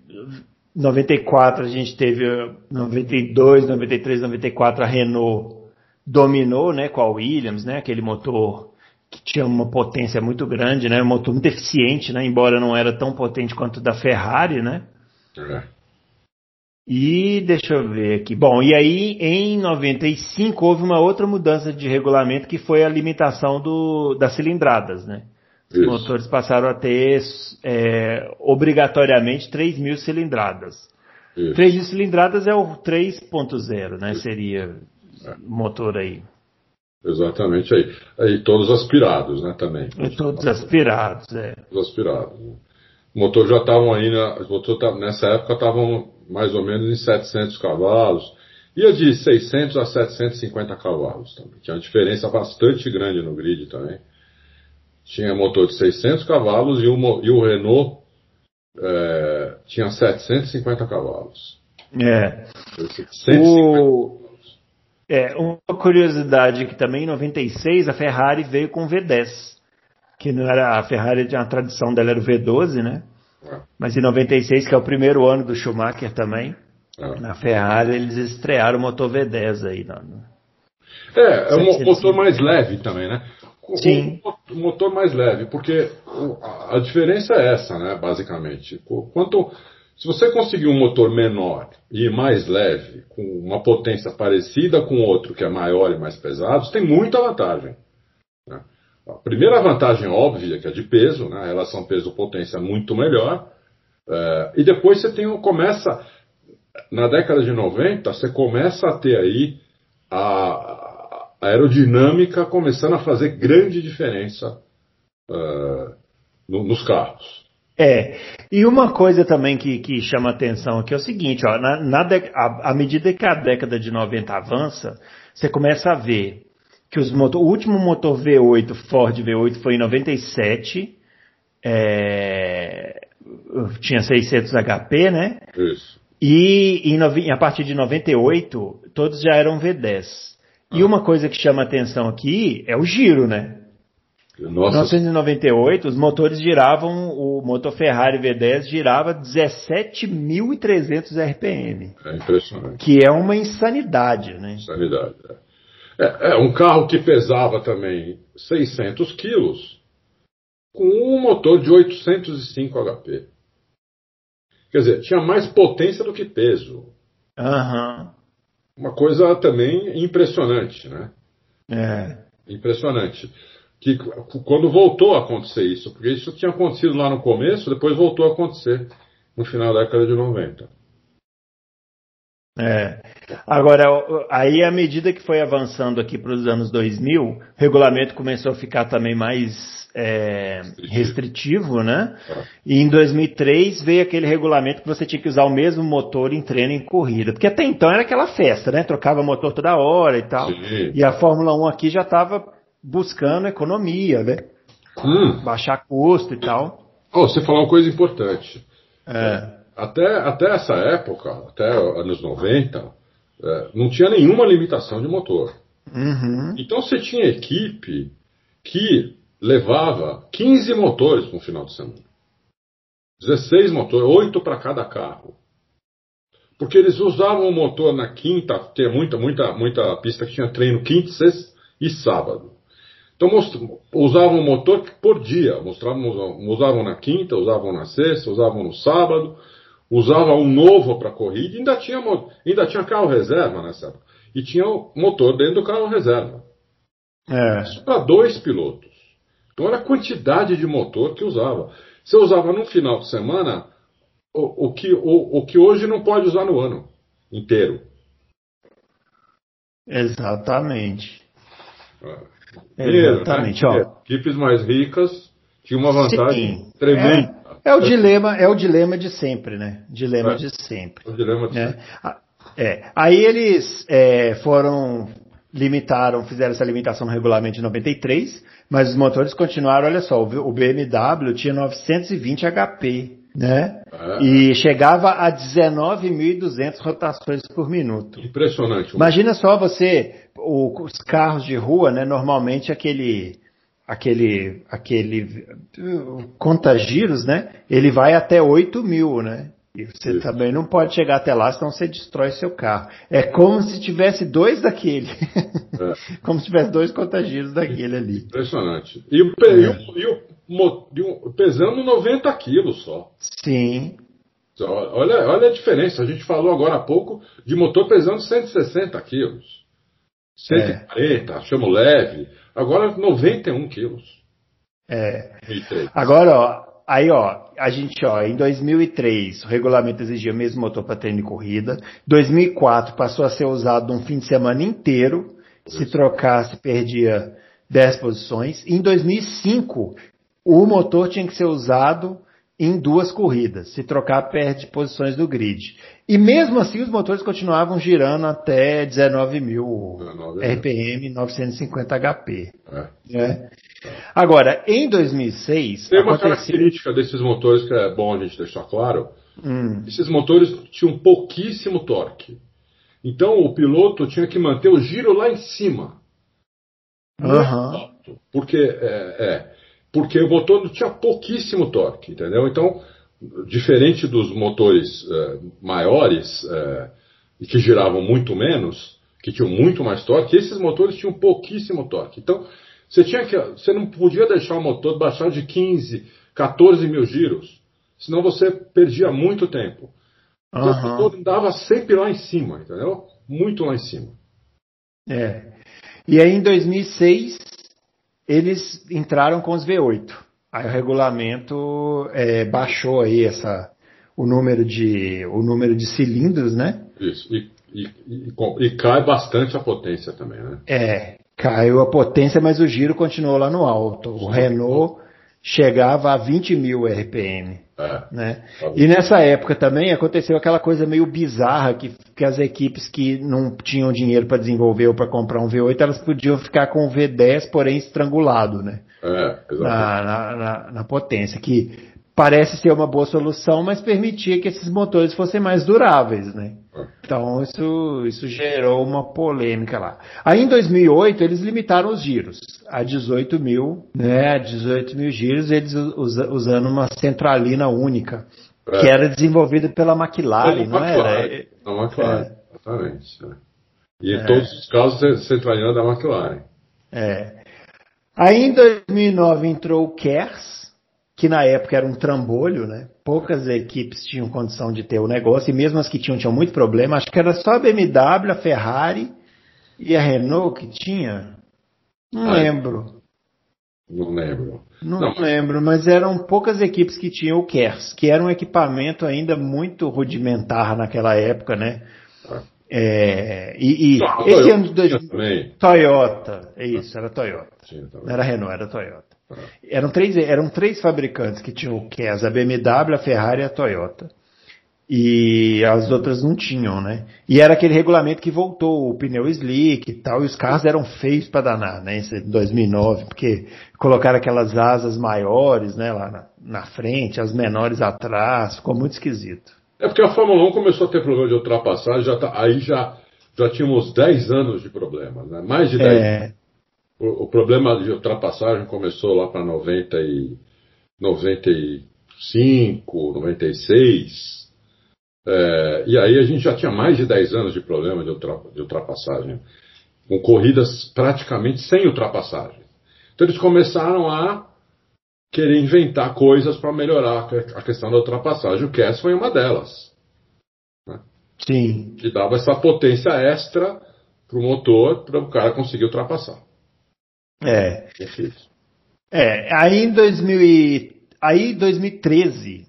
94 a gente teve 92, 93, 94 a Renault dominou, né, com a Williams, né, aquele motor que tinha uma potência muito grande, né, um motor muito eficiente, né, embora não era tão potente quanto o da Ferrari, né. É. E deixa eu ver aqui. Bom, e aí em 95 houve uma outra mudança de regulamento que foi a limitação do, das cilindradas, né? Os Isso. motores passaram a ter é, obrigatoriamente 3 mil cilindradas. Isso. 3 mil cilindradas é o 3.0, né? Seria o motor aí. Exatamente aí. Aí todos aspirados, né, também. E todos aspirados, é. Todos aspirados. O motor já estavam aí, na, motor nessa época estavam mais ou menos em 700 cavalos. Ia de 600 a 750 cavalos também. Tinha uma diferença bastante grande no grid também. Tinha motor de 600 cavalos e o, e o Renault é, tinha 750 cavalos. É. 150 o... É, uma curiosidade que também em 96 a Ferrari veio com o V10. Que não era a Ferrari, a tradição dela era o V12, né? Mas em 96, que é o primeiro ano do Schumacher também, é. na Ferrari, eles estrearam o motor V10 aí. No, é, é um motor mais leve também, né? Sim. O motor mais leve, porque a diferença é essa, né, basicamente. Quanto, se você conseguir um motor menor e mais leve, com uma potência parecida com outro que é maior e mais pesado, você tem muita vantagem. A primeira vantagem óbvia, que é de peso, né, a relação peso-potência é muito melhor. É, e depois você tem, começa, na década de 90, você começa a ter aí a, a aerodinâmica começando a fazer grande diferença uh, no, nos carros. É, e uma coisa também que, que chama atenção aqui é o seguinte, ó, na, na a, à medida que a década de 90 avança, você começa a ver que os motor, o último motor V8, Ford V8, foi em 97. É, tinha 600 HP, né? Isso. E em, a partir de 98, todos já eram V10. E uma coisa que chama atenção aqui é o giro, né? Nossa, 1998, os motores giravam, o motor Ferrari V10 girava 17.300 RPM, é impressionante. que é uma insanidade, né? Sanidade. É. É, é um carro que pesava também 600 quilos com um motor de 805 HP. Quer dizer, tinha mais potência do que peso. Aham. Uma coisa também impressionante, né? É. Impressionante. Que quando voltou a acontecer isso, porque isso tinha acontecido lá no começo, depois voltou a acontecer no final da década de 90. É. Agora, aí à medida que foi avançando aqui para os anos 2000, o regulamento começou a ficar também mais é, restritivo, né? Tá. E em 2003 veio aquele regulamento que você tinha que usar o mesmo motor em treino e em corrida. Porque até então era aquela festa, né? Trocava motor toda hora e tal. Sim. E a Fórmula 1 aqui já estava buscando economia, né? Hum. Baixar custo e tal. Oh, você falou uma coisa importante. É. Até, até essa época, até anos 90, é, não tinha nenhuma limitação de motor. Uhum. Então você tinha equipe que levava 15 motores no final de semana. 16 motores, 8 para cada carro. Porque eles usavam o motor na quinta, tinha muita, muita, muita pista que tinha treino quinta, sexta e sábado. Então usavam o motor por dia, mostravam, usavam na quinta, usavam na sexta, usavam no sábado, usavam um novo para corrida, e ainda tinha, ainda tinha carro reserva nessa época. E tinha o motor dentro do carro reserva. É. Isso para dois pilotos. Então era a quantidade de motor que usava. Você usava no final de semana o, o que, o, o que hoje não pode usar no ano inteiro. Exatamente. Dinheiro, Exatamente, né? ó. Equipes mais ricas tinham uma vantagem Sim. tremenda. É, é o dilema, é o dilema de sempre, né? Dilema É. de sempre. O dilema de né? Ah, É. Aí eles é, foram limitaram, fizeram essa limitação no regulamento de 93, mas os motores continuaram, olha só, o BMW tinha 920 HP, né? É. E chegava a 19.200 rotações por minuto. Impressionante. Imagina só você, os carros de rua, né? Normalmente aquele, aquele, aquele contagiros, né? Ele vai até 8 mil, né? E você também não pode chegar até lá, senão você destrói seu carro. É como se tivesse dois daquele. É. *laughs* como se tivesse dois contagiros daquele ali. Impressionante. E o, e o- pesando 90 quilos só. Sim, Olha, olha a diferença. A gente falou agora há pouco de motor pesando 160 quilos. 140, chamo leve. Agora 91 quilos. é. 2003. Agora, ó, aí, ó, a gente, ó, em 2003, o regulamento exigia o mesmo motor para treino de corrida. 2004 passou a ser usado um fim de semana inteiro. Se trocasse, perdia 10 posições. Em 2005, o motor tinha que ser usado em duas corridas. Se trocar, perde posições do grid. E mesmo assim, os motores continuavam girando até 19 mil 19 mil. RPM, 950 HP. É. Agora, em 2006, Tem uma aconteceu... característica desses motores que é bom a gente deixar claro. Hum, Esses motores tinham pouquíssimo torque. Então o piloto tinha que manter o giro lá em cima. Alto. Porque, é, é, porque o motor tinha pouquíssimo torque, entendeu? Então, diferente dos motores é, maiores é, e que giravam muito menos, que tinham muito mais torque, esses motores tinham pouquíssimo torque. Então, você, tinha que, você não podia deixar o motor baixar de 15, 14 mil giros, senão você perdia muito tempo. Então, o aham. motor andava sempre lá em cima, entendeu? Muito lá em cima. É. E aí, em 2006, eles entraram com os V8. Aí o regulamento é, baixou aí essa, o, número de, o número de cilindros, né? Isso. E, e, e, e cai bastante a potência também, né? É, caiu a potência, mas o giro continuou lá no alto. O Renault chegava a 20 mil RPM. É. né? Tá. E nessa época também aconteceu aquela coisa meio bizarra que, que as equipes que não tinham dinheiro para desenvolver ou para comprar um V8, elas podiam ficar com o V10, porém estrangulado, né? É. Na, na, na- na potência, que parece ser uma boa solução, mas permitia que esses motores fossem mais duráveis, né? Então isso, isso gerou uma polêmica lá. Aí em 2008 eles limitaram os giros a 18 mil, né? A 18 mil giros, eles usando uma centralina única, é. que era desenvolvida pela McLaren, não McLaren, era? A McLaren, é. exatamente. E em é. todos os casos centralina da McLaren. É. Aí em 2009 entrou o Kers, que na época era um trambolho, né? Poucas equipes tinham condição de ter o negócio, e mesmo as que tinham, tinham muito problema. Acho que era só a BMW, a Ferrari e a Renault que tinha. Não ah, lembro. Não lembro. Não, não, lembro, mas eram poucas equipes que tinham o KERS, que era um equipamento ainda muito rudimentar naquela época, né? Ah. É, e, e esse ano de dois... Toyota, é isso, era Toyota. Não era Renault, era Toyota. Eram três, eram três fabricantes que tinham o KES, a BMW, a Ferrari e a Toyota. E as outras não tinham, né? E era aquele regulamento que voltou, o pneu slick e tal, e os carros eram feios para danar, né? Em 2009, porque colocaram aquelas asas maiores, né, lá na, na frente, as menores atrás, ficou muito esquisito. É porque a Fórmula 1 começou a ter problema de ultrapassagem, já tá, aí já, já tínhamos 10 anos de problemas, né? Mais de 10 é, anos. O, o problema de ultrapassagem começou lá para 90 e 95, 96. É, e aí a gente já tinha mais de 10 anos de problema de, ultra, de ultrapassagem, com corridas praticamente sem ultrapassagem. Então eles começaram a querer inventar coisas para melhorar a questão da ultrapassagem. O Cass foi uma delas. Né? Sim. Que dava essa potência extra para o motor para o cara conseguir ultrapassar. É. É, aí em 2000 e, aí 2013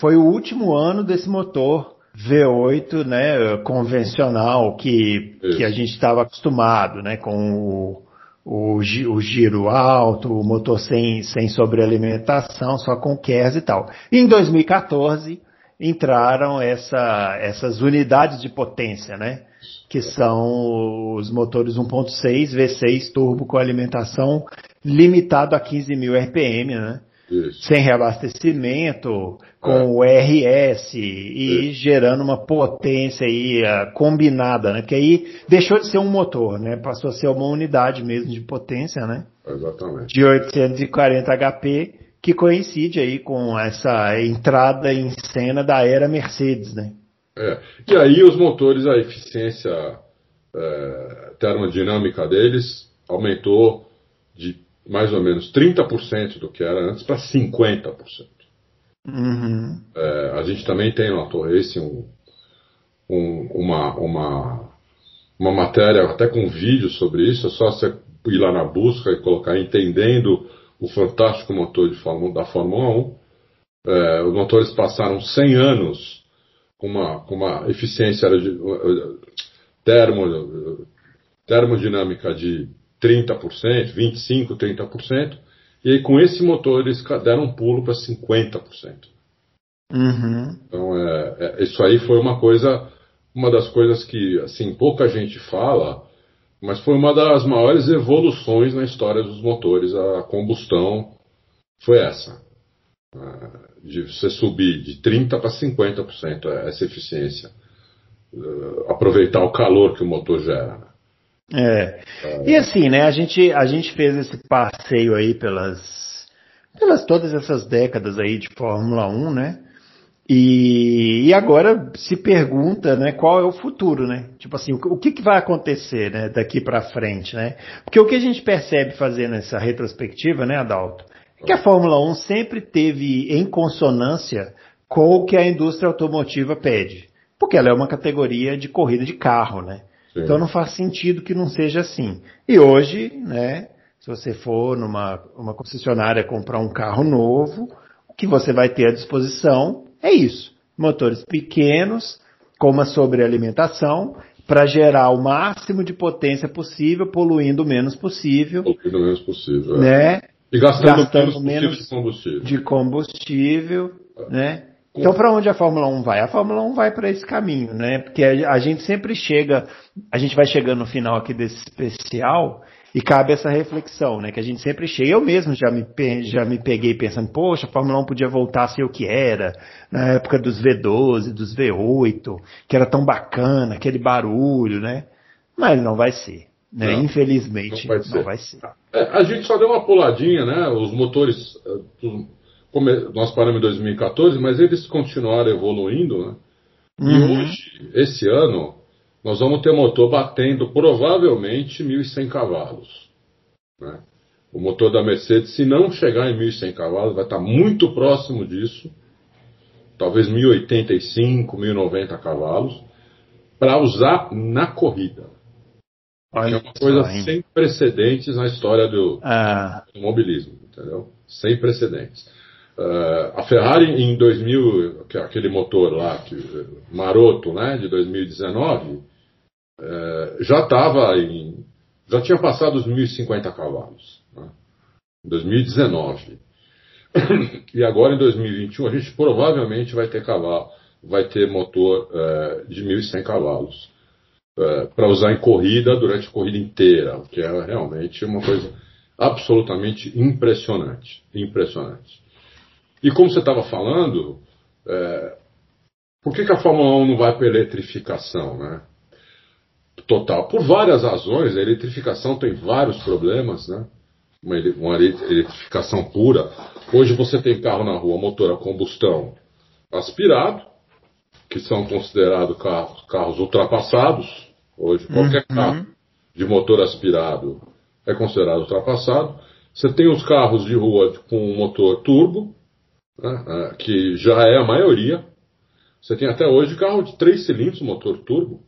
foi o último ano desse motor V8, né, convencional que, que a gente estava acostumado, né, com o, o, o, giro alto, o motor sem, sem sobrealimentação, só com KERS e tal. E em 2014 entraram essa, essas unidades de potência, né? que são os motores 1.6 V6 turbo com alimentação limitado a 15 mil RPM, né? Isso. Sem reabastecimento, com é. o RS e Isso. gerando uma potência aí uh, combinada, né? Que aí deixou de ser um motor, né? Passou a ser uma unidade mesmo de potência, né? Exatamente. De 840 HP, que coincide aí com essa entrada em cena da era Mercedes, né? É. E aí os motores, a eficiência é, termodinâmica deles aumentou de mais ou menos 30% do que era antes para 50%. Uhum. É, a gente também tem no Torre um, um, uma, uma, uma matéria até com vídeo sobre isso, é só você ir lá na busca e colocar entendendo o fantástico motor Fórmula, da Fórmula 1. É, os motores passaram 100 anos com uma, com uma eficiência termo, termodinâmica de 30%, 25%, 30%, e aí com esse motor eles deram um pulo para 50%. Uhum. Então é, é, isso aí foi uma coisa, uma das coisas que assim pouca gente fala, mas foi uma das maiores evoluções na história dos motores. A combustão foi essa de você subir de 30% para 50% essa eficiência. Uh, aproveitar o calor que o motor gera. É. é. E assim, né, a gente, a gente fez esse passeio aí pelas, pelas todas essas décadas aí de Fórmula 1, né? E, e agora se pergunta, né, qual é o futuro, né? Tipo assim, o, o que, que vai acontecer, né, daqui para frente, né? Porque o que a gente percebe fazendo essa retrospectiva, né, Adalto, que a Fórmula 1 sempre teve em consonância com o que a indústria automotiva pede. Porque ela é uma categoria de corrida de carro, né? Sim. Então não faz sentido que não seja assim. E hoje, né, se você for numa uma concessionária comprar um carro novo, o que você vai ter à disposição é isso. Motores pequenos, com uma sobrealimentação, para gerar o máximo de potência possível, poluindo o menos possível. Poluindo o menos possível. É. Né? E gastando, gastando menos de combustível. De combustível né? Então, para onde a Fórmula 1 vai? A Fórmula 1 vai para esse caminho, né? Porque a, gente sempre chega, a gente vai chegando no final aqui desse especial E cabe essa reflexão, né? Que a gente sempre chega. Eu mesmo já me, já me peguei pensando, poxa, a Fórmula 1 podia voltar a ser o que era, na época dos V12, dos V8, que era tão bacana, aquele barulho, né? Mas não vai ser. Né? Não, Infelizmente, não vai ser. Não vai ser. É, a gente só deu uma puladinha, né? Os motores, eh, nós paramos em 2014, mas eles continuaram evoluindo, né? Uhum. E hoje, esse ano, nós vamos ter motor batendo provavelmente 1.100 cavalos. Né? O motor da Mercedes, se não chegar em 1.100 cavalos, vai estar muito próximo disso, talvez 1.085, 1.090 cavalos, para usar na corrida. Olha é uma coisa só, sem precedentes na história do ah. automobilismo, entendeu? Sem precedentes. Uh, a Ferrari em 2000, aquele motor lá, que, maroto, né, de 2019, uh, já estava em, já tinha passado os 1.050 cavalos, né, em 2019. *coughs* e agora em 2021 a gente provavelmente vai ter cavalo, vai ter motor uh, de 1.100 cavalos para usar em corrida durante a corrida inteira, o que é realmente uma coisa absolutamente impressionante, impressionante. E como você estava falando, é, por que, que, a Fórmula 1 não vai para eletrificação, né? Total. Por várias razões, a eletrificação tem vários problemas, né? Uma, uma eletrificação pura. Hoje você tem carro na rua, motor a combustão aspirado, que são considerados carros, carros ultrapassados. Hoje, qualquer uhum. carro de motor aspirado é considerado ultrapassado. Você tem os carros de rua com motor turbo, né, é, que já é a maioria. Você tem até hoje carro de três cilindros, motor turbo.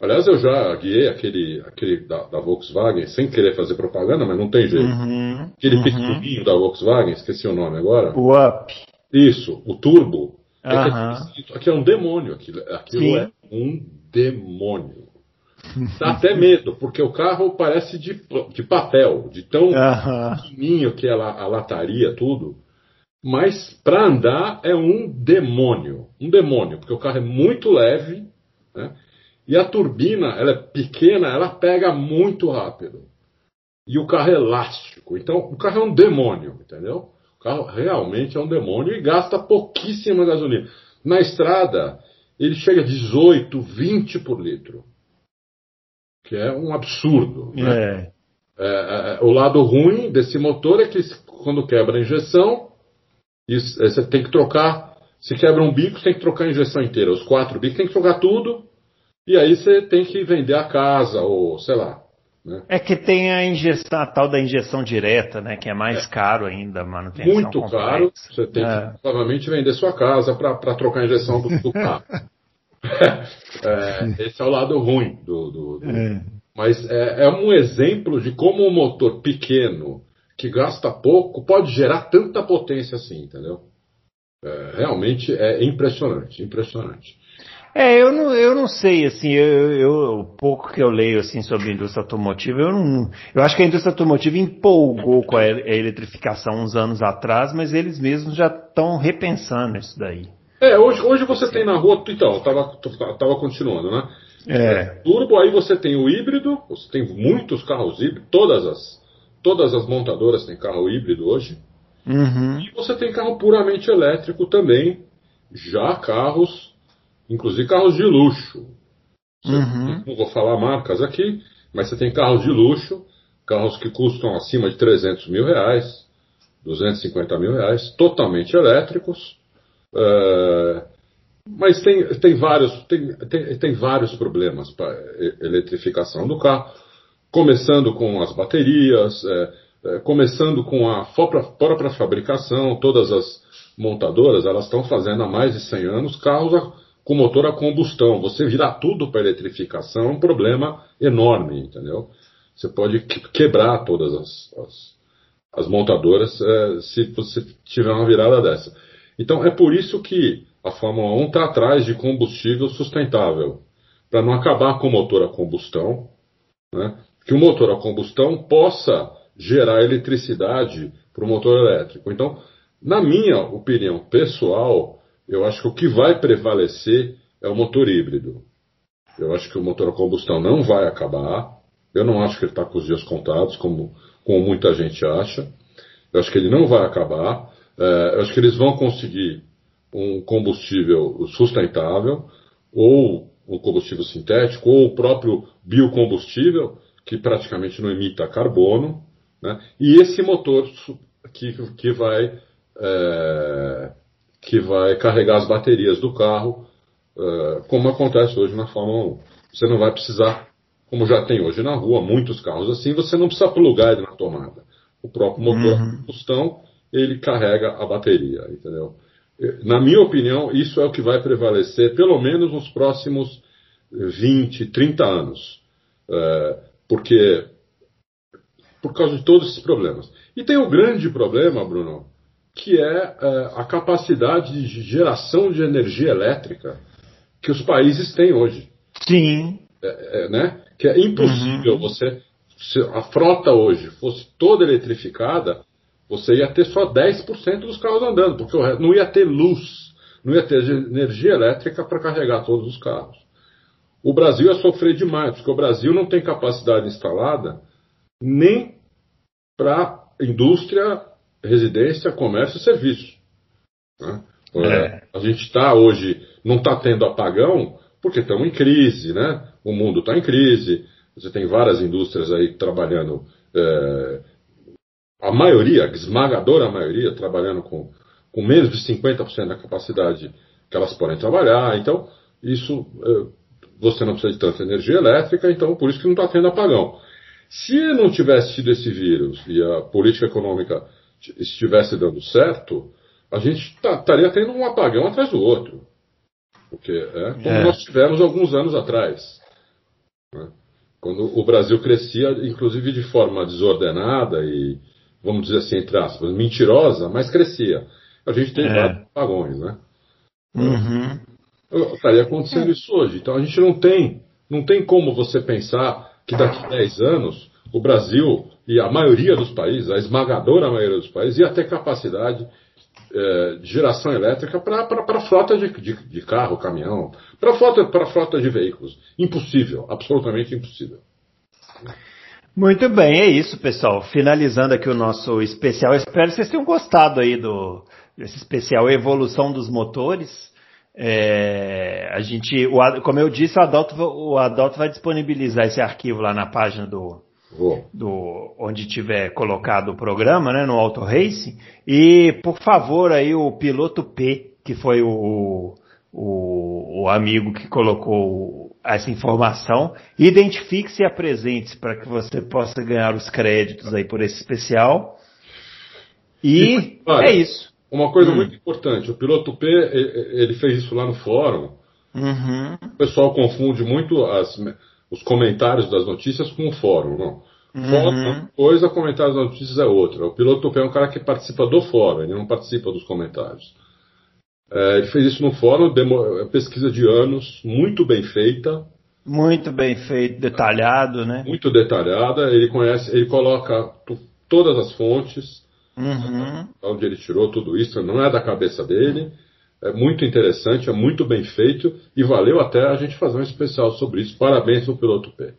Aliás, eu já guiei aquele, aquele da, da Volkswagen, sem querer fazer propaganda, mas não tem jeito. Uhum, aquele uhum. pequenininho da Volkswagen, esqueci o nome agora. O Up. Isso, o turbo. Uhum. É aqui é um demônio. Aquilo, aquilo é um demônio. Dá até medo, porque o carro parece de, de papel, de tão pequenininho que é a, a lataria, tudo. Mas para andar é um demônio. Um demônio, porque o carro é muito leve, né? E a turbina, ela é pequena, ela pega muito rápido. E o carro é elástico. Então, o carro é um demônio, entendeu? O carro realmente é um demônio e gasta pouquíssima gasolina. Na estrada, ele chega a 18, 20 por litro. Que é um absurdo. Né? É. É, é, é o lado ruim desse motor é que quando quebra a injeção, isso, você tem que trocar. Se quebra um bico, você tem que trocar a injeção inteira. Os quatro bicos tem que trocar tudo. E aí você tem que vender a casa, ou sei lá. Né? É que tem a injeção, a tal da injeção direta, né? Que é mais é. caro ainda, manutenção Muito complexa. caro. Você tem é. que provavelmente vender sua casa para trocar a injeção do, do *laughs* carro. *laughs* é, esse é o lado ruim do. do, do... É. Mas é, é um exemplo de como um motor pequeno que gasta pouco pode gerar tanta potência assim, entendeu? É, realmente é impressionante, impressionante. É, eu não, eu não sei, assim, eu, eu, o pouco que eu leio, assim, sobre a indústria automotiva, eu não, eu acho que a indústria automotiva empolgou com a, a eletrificação uns anos atrás, mas eles mesmos já estão repensando isso daí. É, hoje, hoje você tem na rua, então, eu tava, tava continuando, né? É. Turbo, aí você tem o híbrido, você tem muitos carros híbridos, todas as, Todas as montadoras têm carro híbrido hoje. Uhum. E você tem carro puramente elétrico também. Já carros, inclusive carros de luxo. Uhum. Não vou falar marcas aqui, mas você tem carros de luxo, carros que custam acima de 300 mil reais, 250 mil reais, totalmente elétricos. Uh, mas tem, tem, vários, tem, tem, tem vários problemas para eletrificação do carro começando com as baterias, é, é, começando com a própria fabricação, todas as montadoras elas estão fazendo há mais de 100 anos carros a, com motor a combustão. Você virar tudo para eletrificação é um problema enorme, entendeu? Você pode quebrar todas as, as, as montadoras é, se você tiver uma virada dessa. Então é por isso que a Fórmula 1 está atrás de combustível sustentável, para não acabar com o motor a combustão, né? que o motor a combustão possa gerar eletricidade para o motor elétrico. Então, na minha opinião pessoal, eu acho que o que vai prevalecer é o motor híbrido. Eu acho que o motor a combustão não vai acabar. Eu não acho que ele está com os dias contados, como, como muita gente acha. Eu acho que ele não vai acabar. É, eu acho que eles vão conseguir um combustível sustentável, ou um combustível sintético, ou o próprio biocombustível, que praticamente não emita carbono, né? e esse motor que, que, vai, é, que vai carregar as baterias do carro, é, como acontece hoje na Fórmula 1. Você não vai precisar, como já tem hoje na rua, muitos carros assim, você não precisa plugar ele na tomada. O próprio motor uhum. a combustão, ele carrega a bateria, entendeu? Na minha opinião, isso é o que vai prevalecer, pelo menos nos próximos 20, 30 anos. É, porque. Por causa de todos esses problemas. E tem o um grande problema, Bruno, que é, é a capacidade de geração de energia elétrica que os países têm hoje. Sim. É, é, né? Que é impossível uhum. você. Se a frota hoje fosse toda eletrificada, você ia ter só 10% dos carros andando, porque não ia ter luz, não ia ter energia elétrica para carregar todos os carros. O Brasil ia sofrer demais, porque o Brasil não tem capacidade instalada nem para indústria, residência, comércio e serviço. Né? É. A gente está hoje, não está tendo apagão, porque estamos em crise, né? O mundo está em crise. Você tem várias indústrias aí trabalhando é, a maioria, a esmagadora maioria, trabalhando com, com menos de 50% da capacidade que elas podem trabalhar. Então, isso é, você não precisa de tanta energia elétrica, então por isso que não está tendo apagão. Se não tivesse tido esse vírus e a política econômica estivesse dando certo, a gente estaria tendo um apagão atrás do outro. Porque é como é. nós tivemos alguns anos atrás. Né? Quando o Brasil crescia, inclusive de forma desordenada e vamos dizer assim, entre aspas, mentirosa, mas crescia. A gente tem é. vários apagões, né? Uhum. Estaria acontecendo é. isso hoje. Então a gente não tem, não tem como você pensar que daqui a 10 anos o Brasil e a maioria dos países, a esmagadora maioria dos países, ia ter capacidade é, de geração elétrica para frota de, de, de, carro, caminhão, para frota, frota de veículos. Impossível, absolutamente impossível. Muito bem, é isso, pessoal. Finalizando aqui o nosso especial. Espero que vocês tenham gostado aí do desse especial Evolução dos Motores. É, a gente, o, como eu disse, o Adalto, o Adalto vai disponibilizar esse arquivo lá na página do, do onde tiver colocado o programa, né, no Auto Race. E por favor aí o piloto P, que foi o, o, o amigo que colocou essa informação, identifique-se e apresente-se para que você possa ganhar os créditos aí por esse especial. E, e olha, é isso. Uma coisa hum. muito importante, o piloto P, ele fez isso lá no fórum. Uhum. O pessoal confunde muito as, os comentários das notícias com o fórum, não. Uhum. Fórum é uma coisa, comentários das notícias é outra. O piloto P é um cara que participa do fórum, ele não participa dos comentários. É, ele fez isso no fórum, demo, pesquisa de anos, muito bem feita. Muito bem feito, detalhado, né? Muito detalhada. Ele conhece, ele coloca todas as fontes, uhum. onde ele tirou tudo isso, não é da cabeça dele. É muito interessante, é muito bem feito e valeu até a gente fazer um especial sobre isso. Parabéns ao piloto P.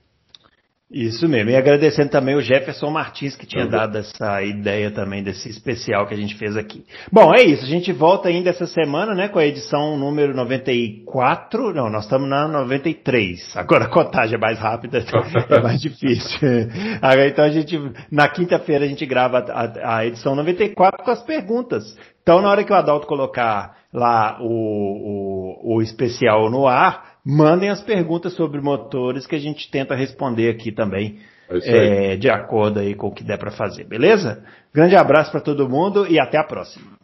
Isso mesmo. E agradecendo também o Jefferson Martins, que tinha dado essa ideia também desse especial que a gente fez aqui. Bom, é isso. A gente volta ainda essa semana, né, com a edição número 94. Não, nós estamos na 93. Agora a contagem é mais rápida, *laughs* é mais difícil. então a gente, na quinta-feira a gente grava a, a edição 94 com as perguntas. Então na hora que o Adalto colocar lá o, o, o especial no ar, mandem as perguntas sobre motores que a gente tenta responder aqui também, é, de acordo aí com o que der para fazer, beleza? Grande abraço para todo mundo e até a próxima.